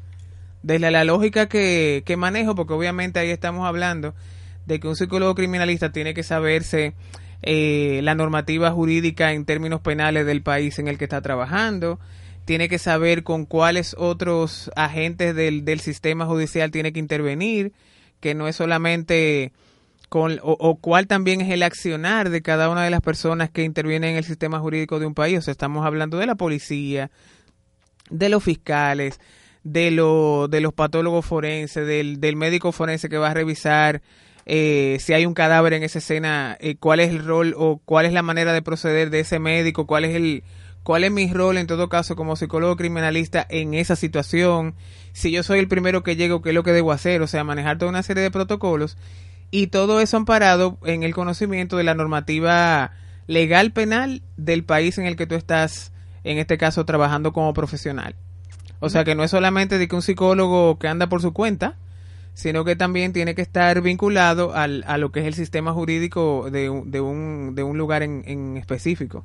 Desde la lógica que, que manejo, porque obviamente ahí estamos hablando de que un psicólogo criminalista tiene que saberse eh, la normativa jurídica en términos penales del país en el que está trabajando, tiene que saber con cuáles otros agentes del, del sistema judicial tiene que intervenir, que no es solamente con, o, o cuál también es el accionar de cada una de las personas que intervienen en el sistema jurídico de un país. O sea, estamos hablando de la policía, de los fiscales, de, lo, de los patólogos forenses, del, del médico forense que va a revisar eh, si hay un cadáver en esa escena, eh, cuál es el rol o cuál es la manera de proceder de ese médico, cuál es el cuál es mi rol en todo caso como psicólogo criminalista en esa situación, si yo soy el primero que llego, qué es lo que debo hacer, o sea, manejar toda una serie de protocolos y todo eso amparado en el conocimiento de la normativa legal penal del país en el que tú estás, en este caso, trabajando como profesional. O sea que no es solamente de que un psicólogo que anda por su cuenta, sino que también tiene que estar vinculado al, a lo que es el sistema jurídico de, de, un, de un lugar en, en específico.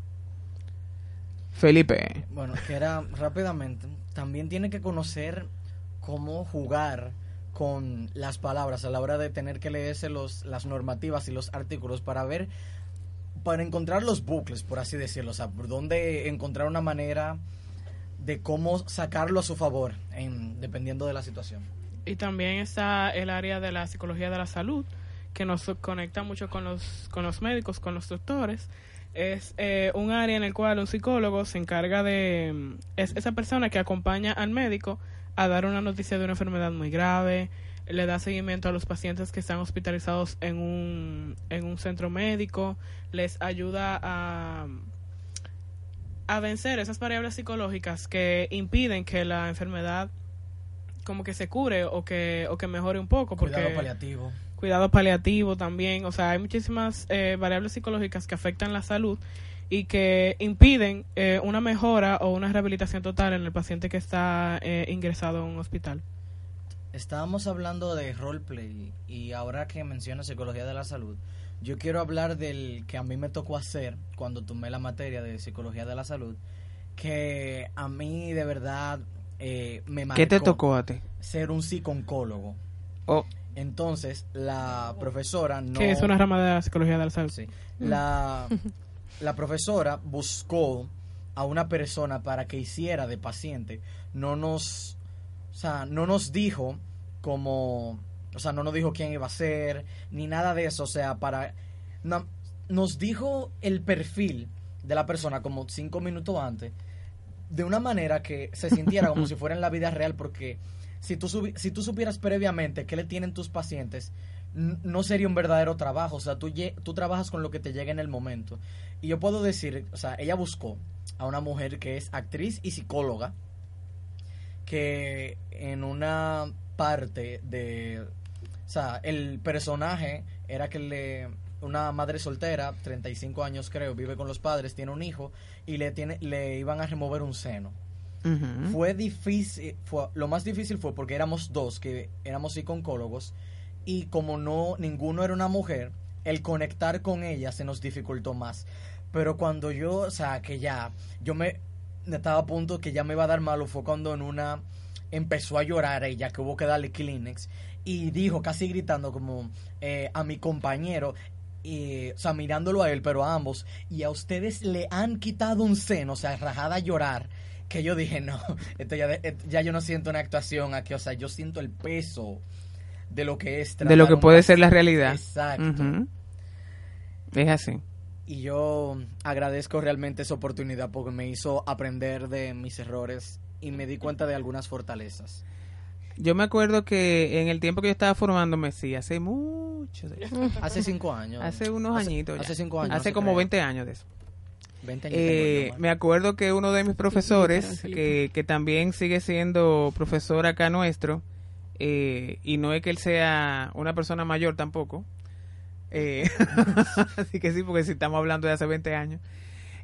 Felipe. Bueno, que era rápidamente, también tiene que conocer cómo jugar con las palabras a la hora de tener que leerse los, las normativas y los artículos para ver, para encontrar los bucles, por así decirlo, o sea, por dónde encontrar una manera de cómo sacarlo a su favor, en, dependiendo de la situación. Y también está el área de la psicología de la salud, que nos conecta mucho con los, con los médicos, con los doctores. Es eh, un área en el cual un psicólogo se encarga de... mm, Es esa persona que acompaña al médico a dar una noticia de una enfermedad muy grave, le da seguimiento a los pacientes que están hospitalizados en un, en un centro médico, les ayuda a, a vencer esas variables psicológicas que impiden que la enfermedad como que se cure o que, o que mejore un poco. Cuidado paliativo. Cuidado paliativo también. O sea, hay muchísimas eh, variables psicológicas que afectan la salud y que impiden eh, una mejora o una rehabilitación total en el paciente que está eh, ingresado a un hospital. Estábamos hablando de roleplay y ahora que mencionas psicología de la salud, yo quiero hablar del que a mí me tocó hacer cuando tomé la materia de psicología de la salud, que a mí de verdad eh, me marcó ¿Qué te tocó a ti? ser un psiconcólogo. Oh, Entonces, la profesora no... Que es una rama de la psicología de la salud. Sí. La, la profesora buscó a una persona para que hiciera de paciente. No nos, o sea, no nos dijo como, o sea, no nos dijo quién iba a ser, ni nada de eso. O sea, para, no- nos dijo el perfil de la persona como cinco minutos antes, de una manera que se sintiera como si fuera en la vida real, porque si tú, si tú supieras previamente qué le tienen tus pacientes, no sería un verdadero trabajo. O sea, tú, tú trabajas con lo que te llega en el momento. Y yo puedo decir, o sea, ella buscó a una mujer que es actriz y psicóloga, que en una parte de... O sea, el personaje era que le... Una madre soltera, 35 años creo, vive con los padres, tiene un hijo y le, tiene, le iban a remover un seno. Fue difícil, fue, lo más difícil fue porque éramos dos, que éramos psiconcólogos, y como no, ninguno era una mujer, el conectar con ella se nos dificultó más. Pero cuando yo, o sea, que ya, yo me estaba a punto que ya me iba a dar malo, fue cuando en una empezó a llorar ella, que hubo que darle Kleenex, y dijo, casi gritando como eh, a mi compañero, y, o sea, mirándolo a él, pero a ambos, y a ustedes le han quitado un seno, o sea, rajada a llorar, que yo dije, no, esto ya, ya yo no siento una actuación aquí, o sea, yo siento el peso de lo que es de lo que puede ser la realidad. Exacto. Es así. Y yo agradezco realmente esa oportunidad porque me hizo aprender de mis errores y me di cuenta de algunas fortalezas. Yo me acuerdo que en el tiempo que yo estaba formándome, sí, hace mucho. Hace cinco años. hace unos Hace- añitos. ya. Hace cinco años. Hace como creo. 20 años de eso. 20 años Eh, me acuerdo que uno de mis profesores, que, que también sigue siendo profesor acá nuestro, eh, y no es que él sea una persona mayor tampoco, eh, así que sí, porque si estamos hablando de hace 20 años,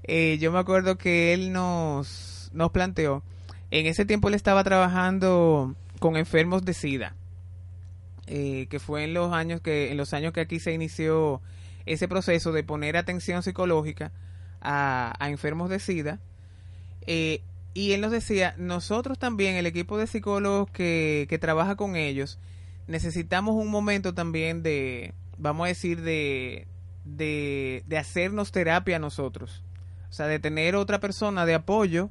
eh, yo me acuerdo que él nos, nos planteó, en ese tiempo él estaba trabajando con enfermos de SIDA, eh, que fue en los años que en los años que aquí se inició ese proceso de poner atención psicológica a, a enfermos de SIDA. Eh, y él nos decía, nosotros también, el equipo de psicólogos que, que trabaja con ellos, necesitamos un momento también de, vamos a decir, de, de, de hacernos terapia nosotros. O sea, de tener otra persona de apoyo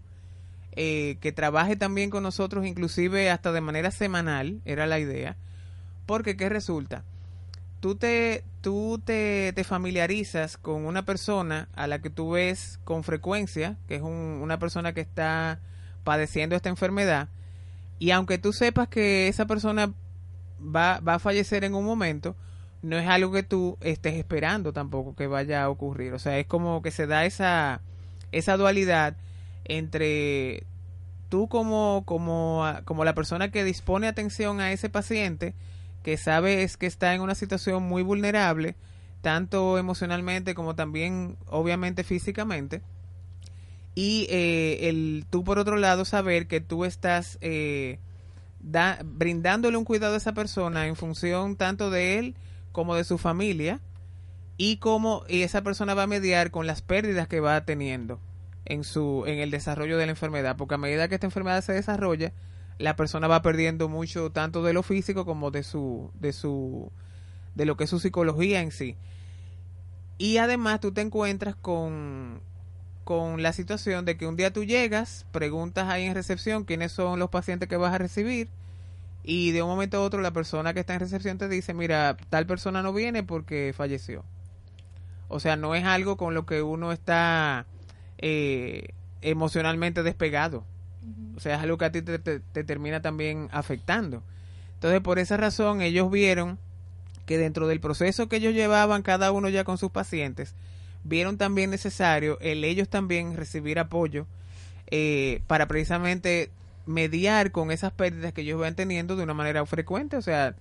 eh, que trabaje también con nosotros, inclusive hasta de manera semanal, era la idea. Porque, ¿qué resulta? Tú te, tú te, te familiarizas con una persona a la que tú ves con frecuencia, que es un- una persona que está padeciendo esta enfermedad, y aunque tú sepas que esa persona va, va a fallecer en un momento, no es algo que tú estés esperando tampoco que vaya a ocurrir. O sea, es como que se da esa, esa dualidad entre tú como, como, como la persona que dispone atención a ese paciente, que sabes que está en una situación muy vulnerable, tanto emocionalmente como también obviamente físicamente, y eh, el tú por otro lado saber que tú estás eh, da- brindándole un cuidado a esa persona en función tanto de él como de su familia y cómo esa persona va a mediar con las pérdidas que va teniendo en su en el desarrollo de la enfermedad porque a medida que esta enfermedad se desarrolla la persona va perdiendo mucho tanto de lo físico como de su de su de lo que es su psicología en sí. Y además tú te encuentras con con la situación de que un día tú llegas preguntas ahí en recepción quiénes son los pacientes que vas a recibir y de un momento a otro la persona que está en recepción te dice mira tal persona no viene porque falleció o sea no es algo con lo que uno está eh, emocionalmente despegado o sea, es algo que a ti te, te- te termina también afectando. Entonces, por esa razón, ellos vieron que dentro del proceso que ellos llevaban cada uno ya con sus pacientes, vieron también necesario el ellos también recibir apoyo eh, para precisamente mediar con esas pérdidas que ellos van teniendo de una manera frecuente. O sea,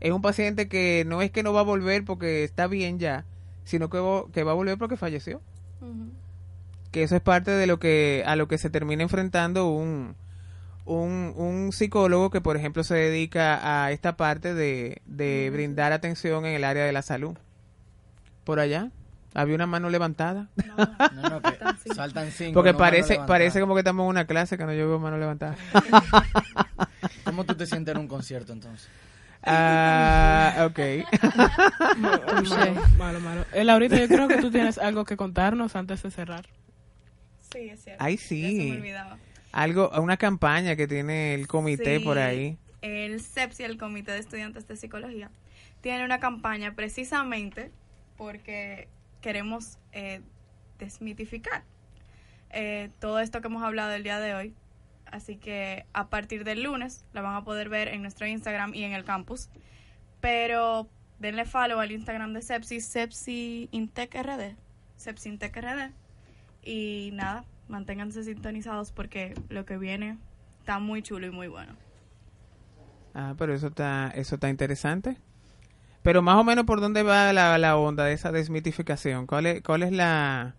es un paciente que no es que no va a volver porque está bien ya, sino que, va- que va a volver porque falleció. Que eso es parte de lo que a lo que se termina enfrentando un, un, un psicólogo que, por ejemplo, se dedica a esta parte de, de brindar atención en el área de la salud. Por allá había una mano levantada. No, no, que saltan cinco. Porque parece parece como que estamos en una clase que no yo veo mano levantada. ¿Cómo tú te sientes en un concierto entonces? Ah, ok. malo, malo, malo. El ahorita yo creo que tú tienes algo que contarnos antes de cerrar. Sí, es cierto. Ay, Ya se me sí. olvidaba. Algo, una campaña que tiene el comité Sí, por ahí. El CEPSI, el Comité de Estudiantes de Psicología, tiene una campaña precisamente porque queremos eh, desmitificar eh, todo esto que hemos hablado el día de hoy. Así que a partir del lunes la van a poder ver en nuestro Instagram y en el campus. Pero denle follow al Instagram de Sepsi, Sepsi Intec RD. Sepsi Intec RD. Y nada, manténganse sintonizados porque lo que viene está muy chulo y muy bueno. Ah, pero eso está, eso está interesante. Pero más o menos por dónde va la, la onda de esa desmitificación. ¿Cuál es, cuál es la...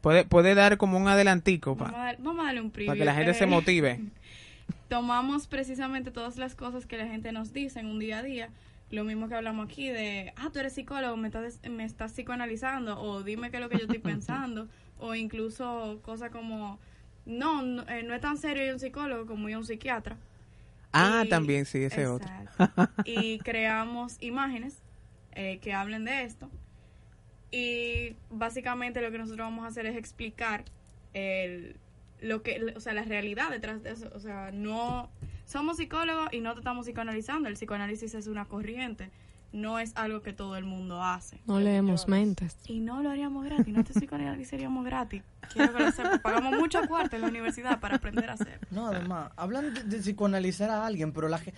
Puede, puede dar como un adelantico Vamos a, para dar- vamos a darle un preview. que la gente se motive. Tomamos precisamente todas las cosas que la gente nos dice en un día a día. Lo mismo que hablamos aquí de, ah, tú eres psicólogo, me estás, me estás psicoanalizando, o dime qué es lo que yo estoy pensando, o incluso cosas como, no, no, eh, no es tan serio ir a un psicólogo como ir a un psiquiatra. Ah, Y- también, sí, ese otro. Exacto. y creamos imágenes eh, que hablen de esto. Y básicamente lo que nosotros vamos a hacer es explicar el, lo que, o sea, la realidad detrás de eso. O sea, no somos psicólogos y no te estamos psicoanalizando. El psicoanálisis es una corriente, no es algo que todo el mundo hace. No leemos mentes. Y no lo haríamos gratis, no te psicoanalizaríamos gratis. Quiero que lo sepas. Pagamos mucho cuarto en la universidad para aprender a hacer. No, además, hablan de, de psicoanalizar a alguien, pero la ge-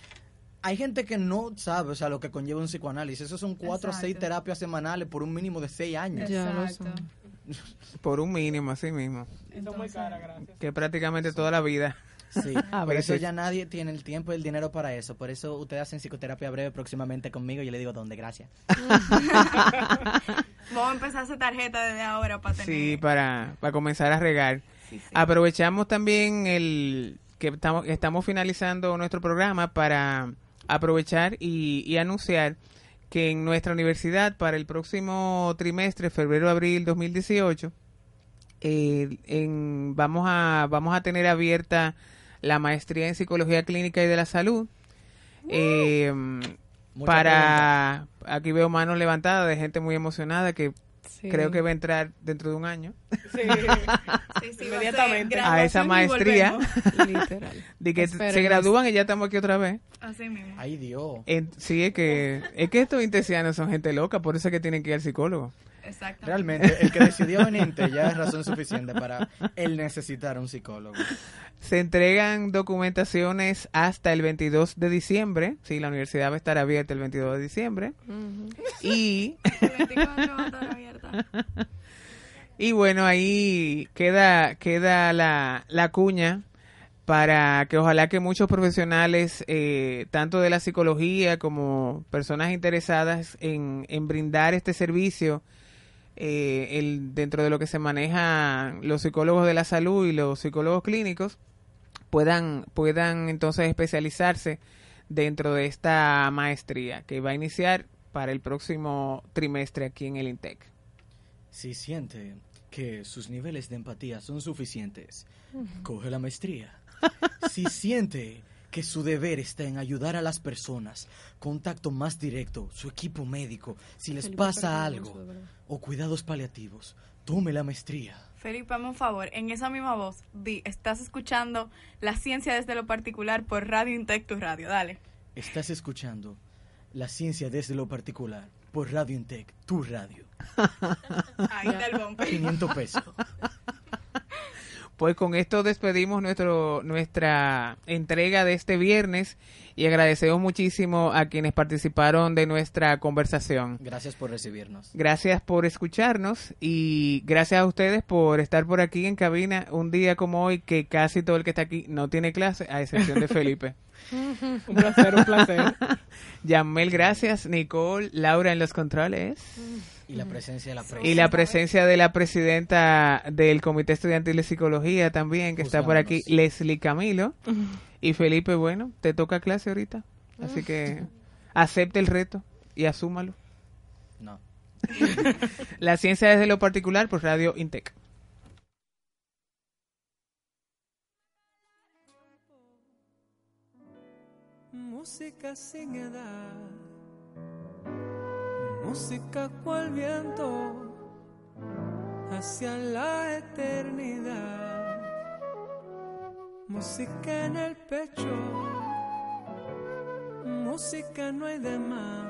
hay gente que no sabe, o sea, lo que conlleva un psicoanálisis. Eso son cuatro o seis terapias semanales por un mínimo de seis años. Ya lo Exacto. Por un mínimo, así mismo. Eso es muy cara, gracias. Que prácticamente toda la vida. Sí, A por eso ya nadie tiene el tiempo y el dinero para eso. Por eso ustedes hacen psicoterapia breve próximamente conmigo y yo le digo, ¿dónde? Gracias. Vamos a empezar a hacer tarjeta desde ahora para tener. Sí, para, para comenzar a regar. Sí, sí. Aprovechamos también el que estamos, estamos finalizando nuestro programa para aprovechar y, y anunciar que en nuestra universidad para el próximo trimestre, febrero-abril 2018, eh, en, vamos, a, vamos a tener abierta la maestría en Psicología Clínica y de la Salud. Eh, Mucha para, aquí veo manos levantadas de gente muy emocionada que Sí. creo que va a entrar dentro de un año. Sí. A Inmediatamente. A esa maestría. Literal. De que se gradúan y ya estamos aquí otra vez. Así mismo. Ay, Dios. En- sí, es que, es que estos intesianos son gente loca, por eso es que tienen que ir al psicólogo. Exacto. Realmente, el que decidió venirte ya es razón suficiente para él necesitar un psicólogo. Se entregan documentaciones hasta el 22 de diciembre. Sí, la universidad va a estar abierta el 22 de diciembre. Y, El 24 va a estar abierta. y bueno, ahí queda, queda la, la cuña para que ojalá que muchos profesionales, eh, tanto de la psicología como personas interesadas en, en brindar este servicio, eh, el, dentro de lo que se maneja los psicólogos de la salud y los psicólogos clínicos, puedan, puedan entonces especializarse dentro de esta maestría que va a iniciar para el próximo trimestre aquí en el INTEC. Si siente que sus niveles de empatía son suficientes, coge la maestría. Si siente que su deber está en ayudar a las personas, contacto más directo, su equipo médico, si les pasa algo. O cuidados paliativos, tome la maestría. Felipe, hazme un favor. En esa misma voz, di, estás escuchando La Ciencia desde lo Particular por Radio Intec, tu radio. Dale. Estás escuchando La Ciencia desde lo Particular por Radio Intec, tu radio. Ahí está el bombe. 500 pesos. Pues con esto despedimos nuestro, nuestra entrega de este viernes y agradecemos muchísimo a quienes participaron de nuestra conversación. Gracias por recibirnos. Gracias por escucharnos y gracias a ustedes por estar por aquí en cabina un día como hoy que casi todo el que está aquí no tiene clase, a excepción de Felipe. Un placer, un placer. Yamel, gracias. Nicole, Laura en los controles. Y la presencia de la prensa. Y la presencia de la presidenta del Comité Estudiantil de Psicología también, que está por aquí, Leslie Camilo. Y Felipe, bueno, te toca clase ahorita. Así que acepte el reto y asúmalo. No. La ciencia desde lo particular por Radio Intec. Música sin edad, música cual viento hacia la eternidad. Música en el pecho, música no hay de más.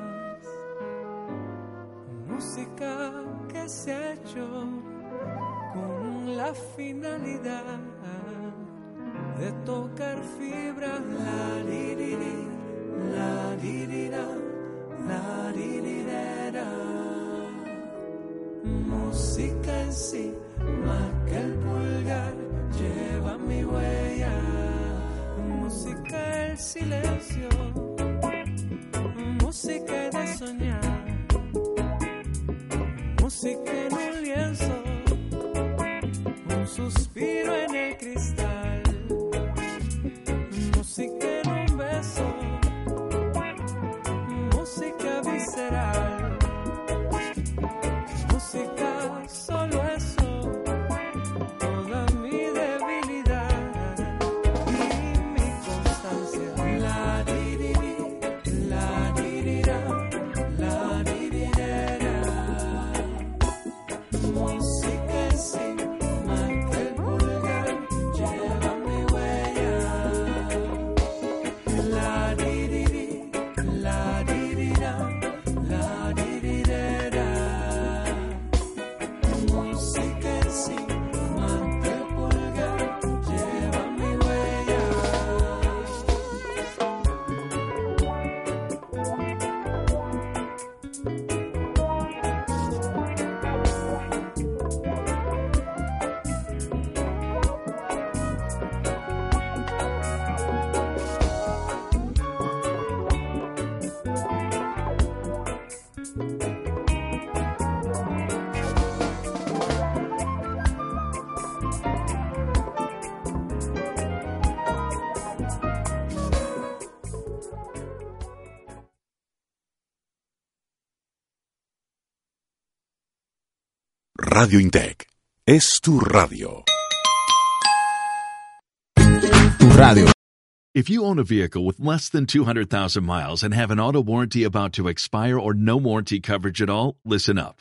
Música que se ha hecho con la finalidad de tocar fibras. La di la di la da. Música en sí, más que el pulgar, lleva mi huella. Música el silencio, música de soñar. Música en un lienzo, un suspiro en el cristal. Radio Intec. Es tu radio. Tu radio. If you own a vehicle with less than 200,000 miles and have an auto warranty about to expire or no warranty coverage at all, listen up.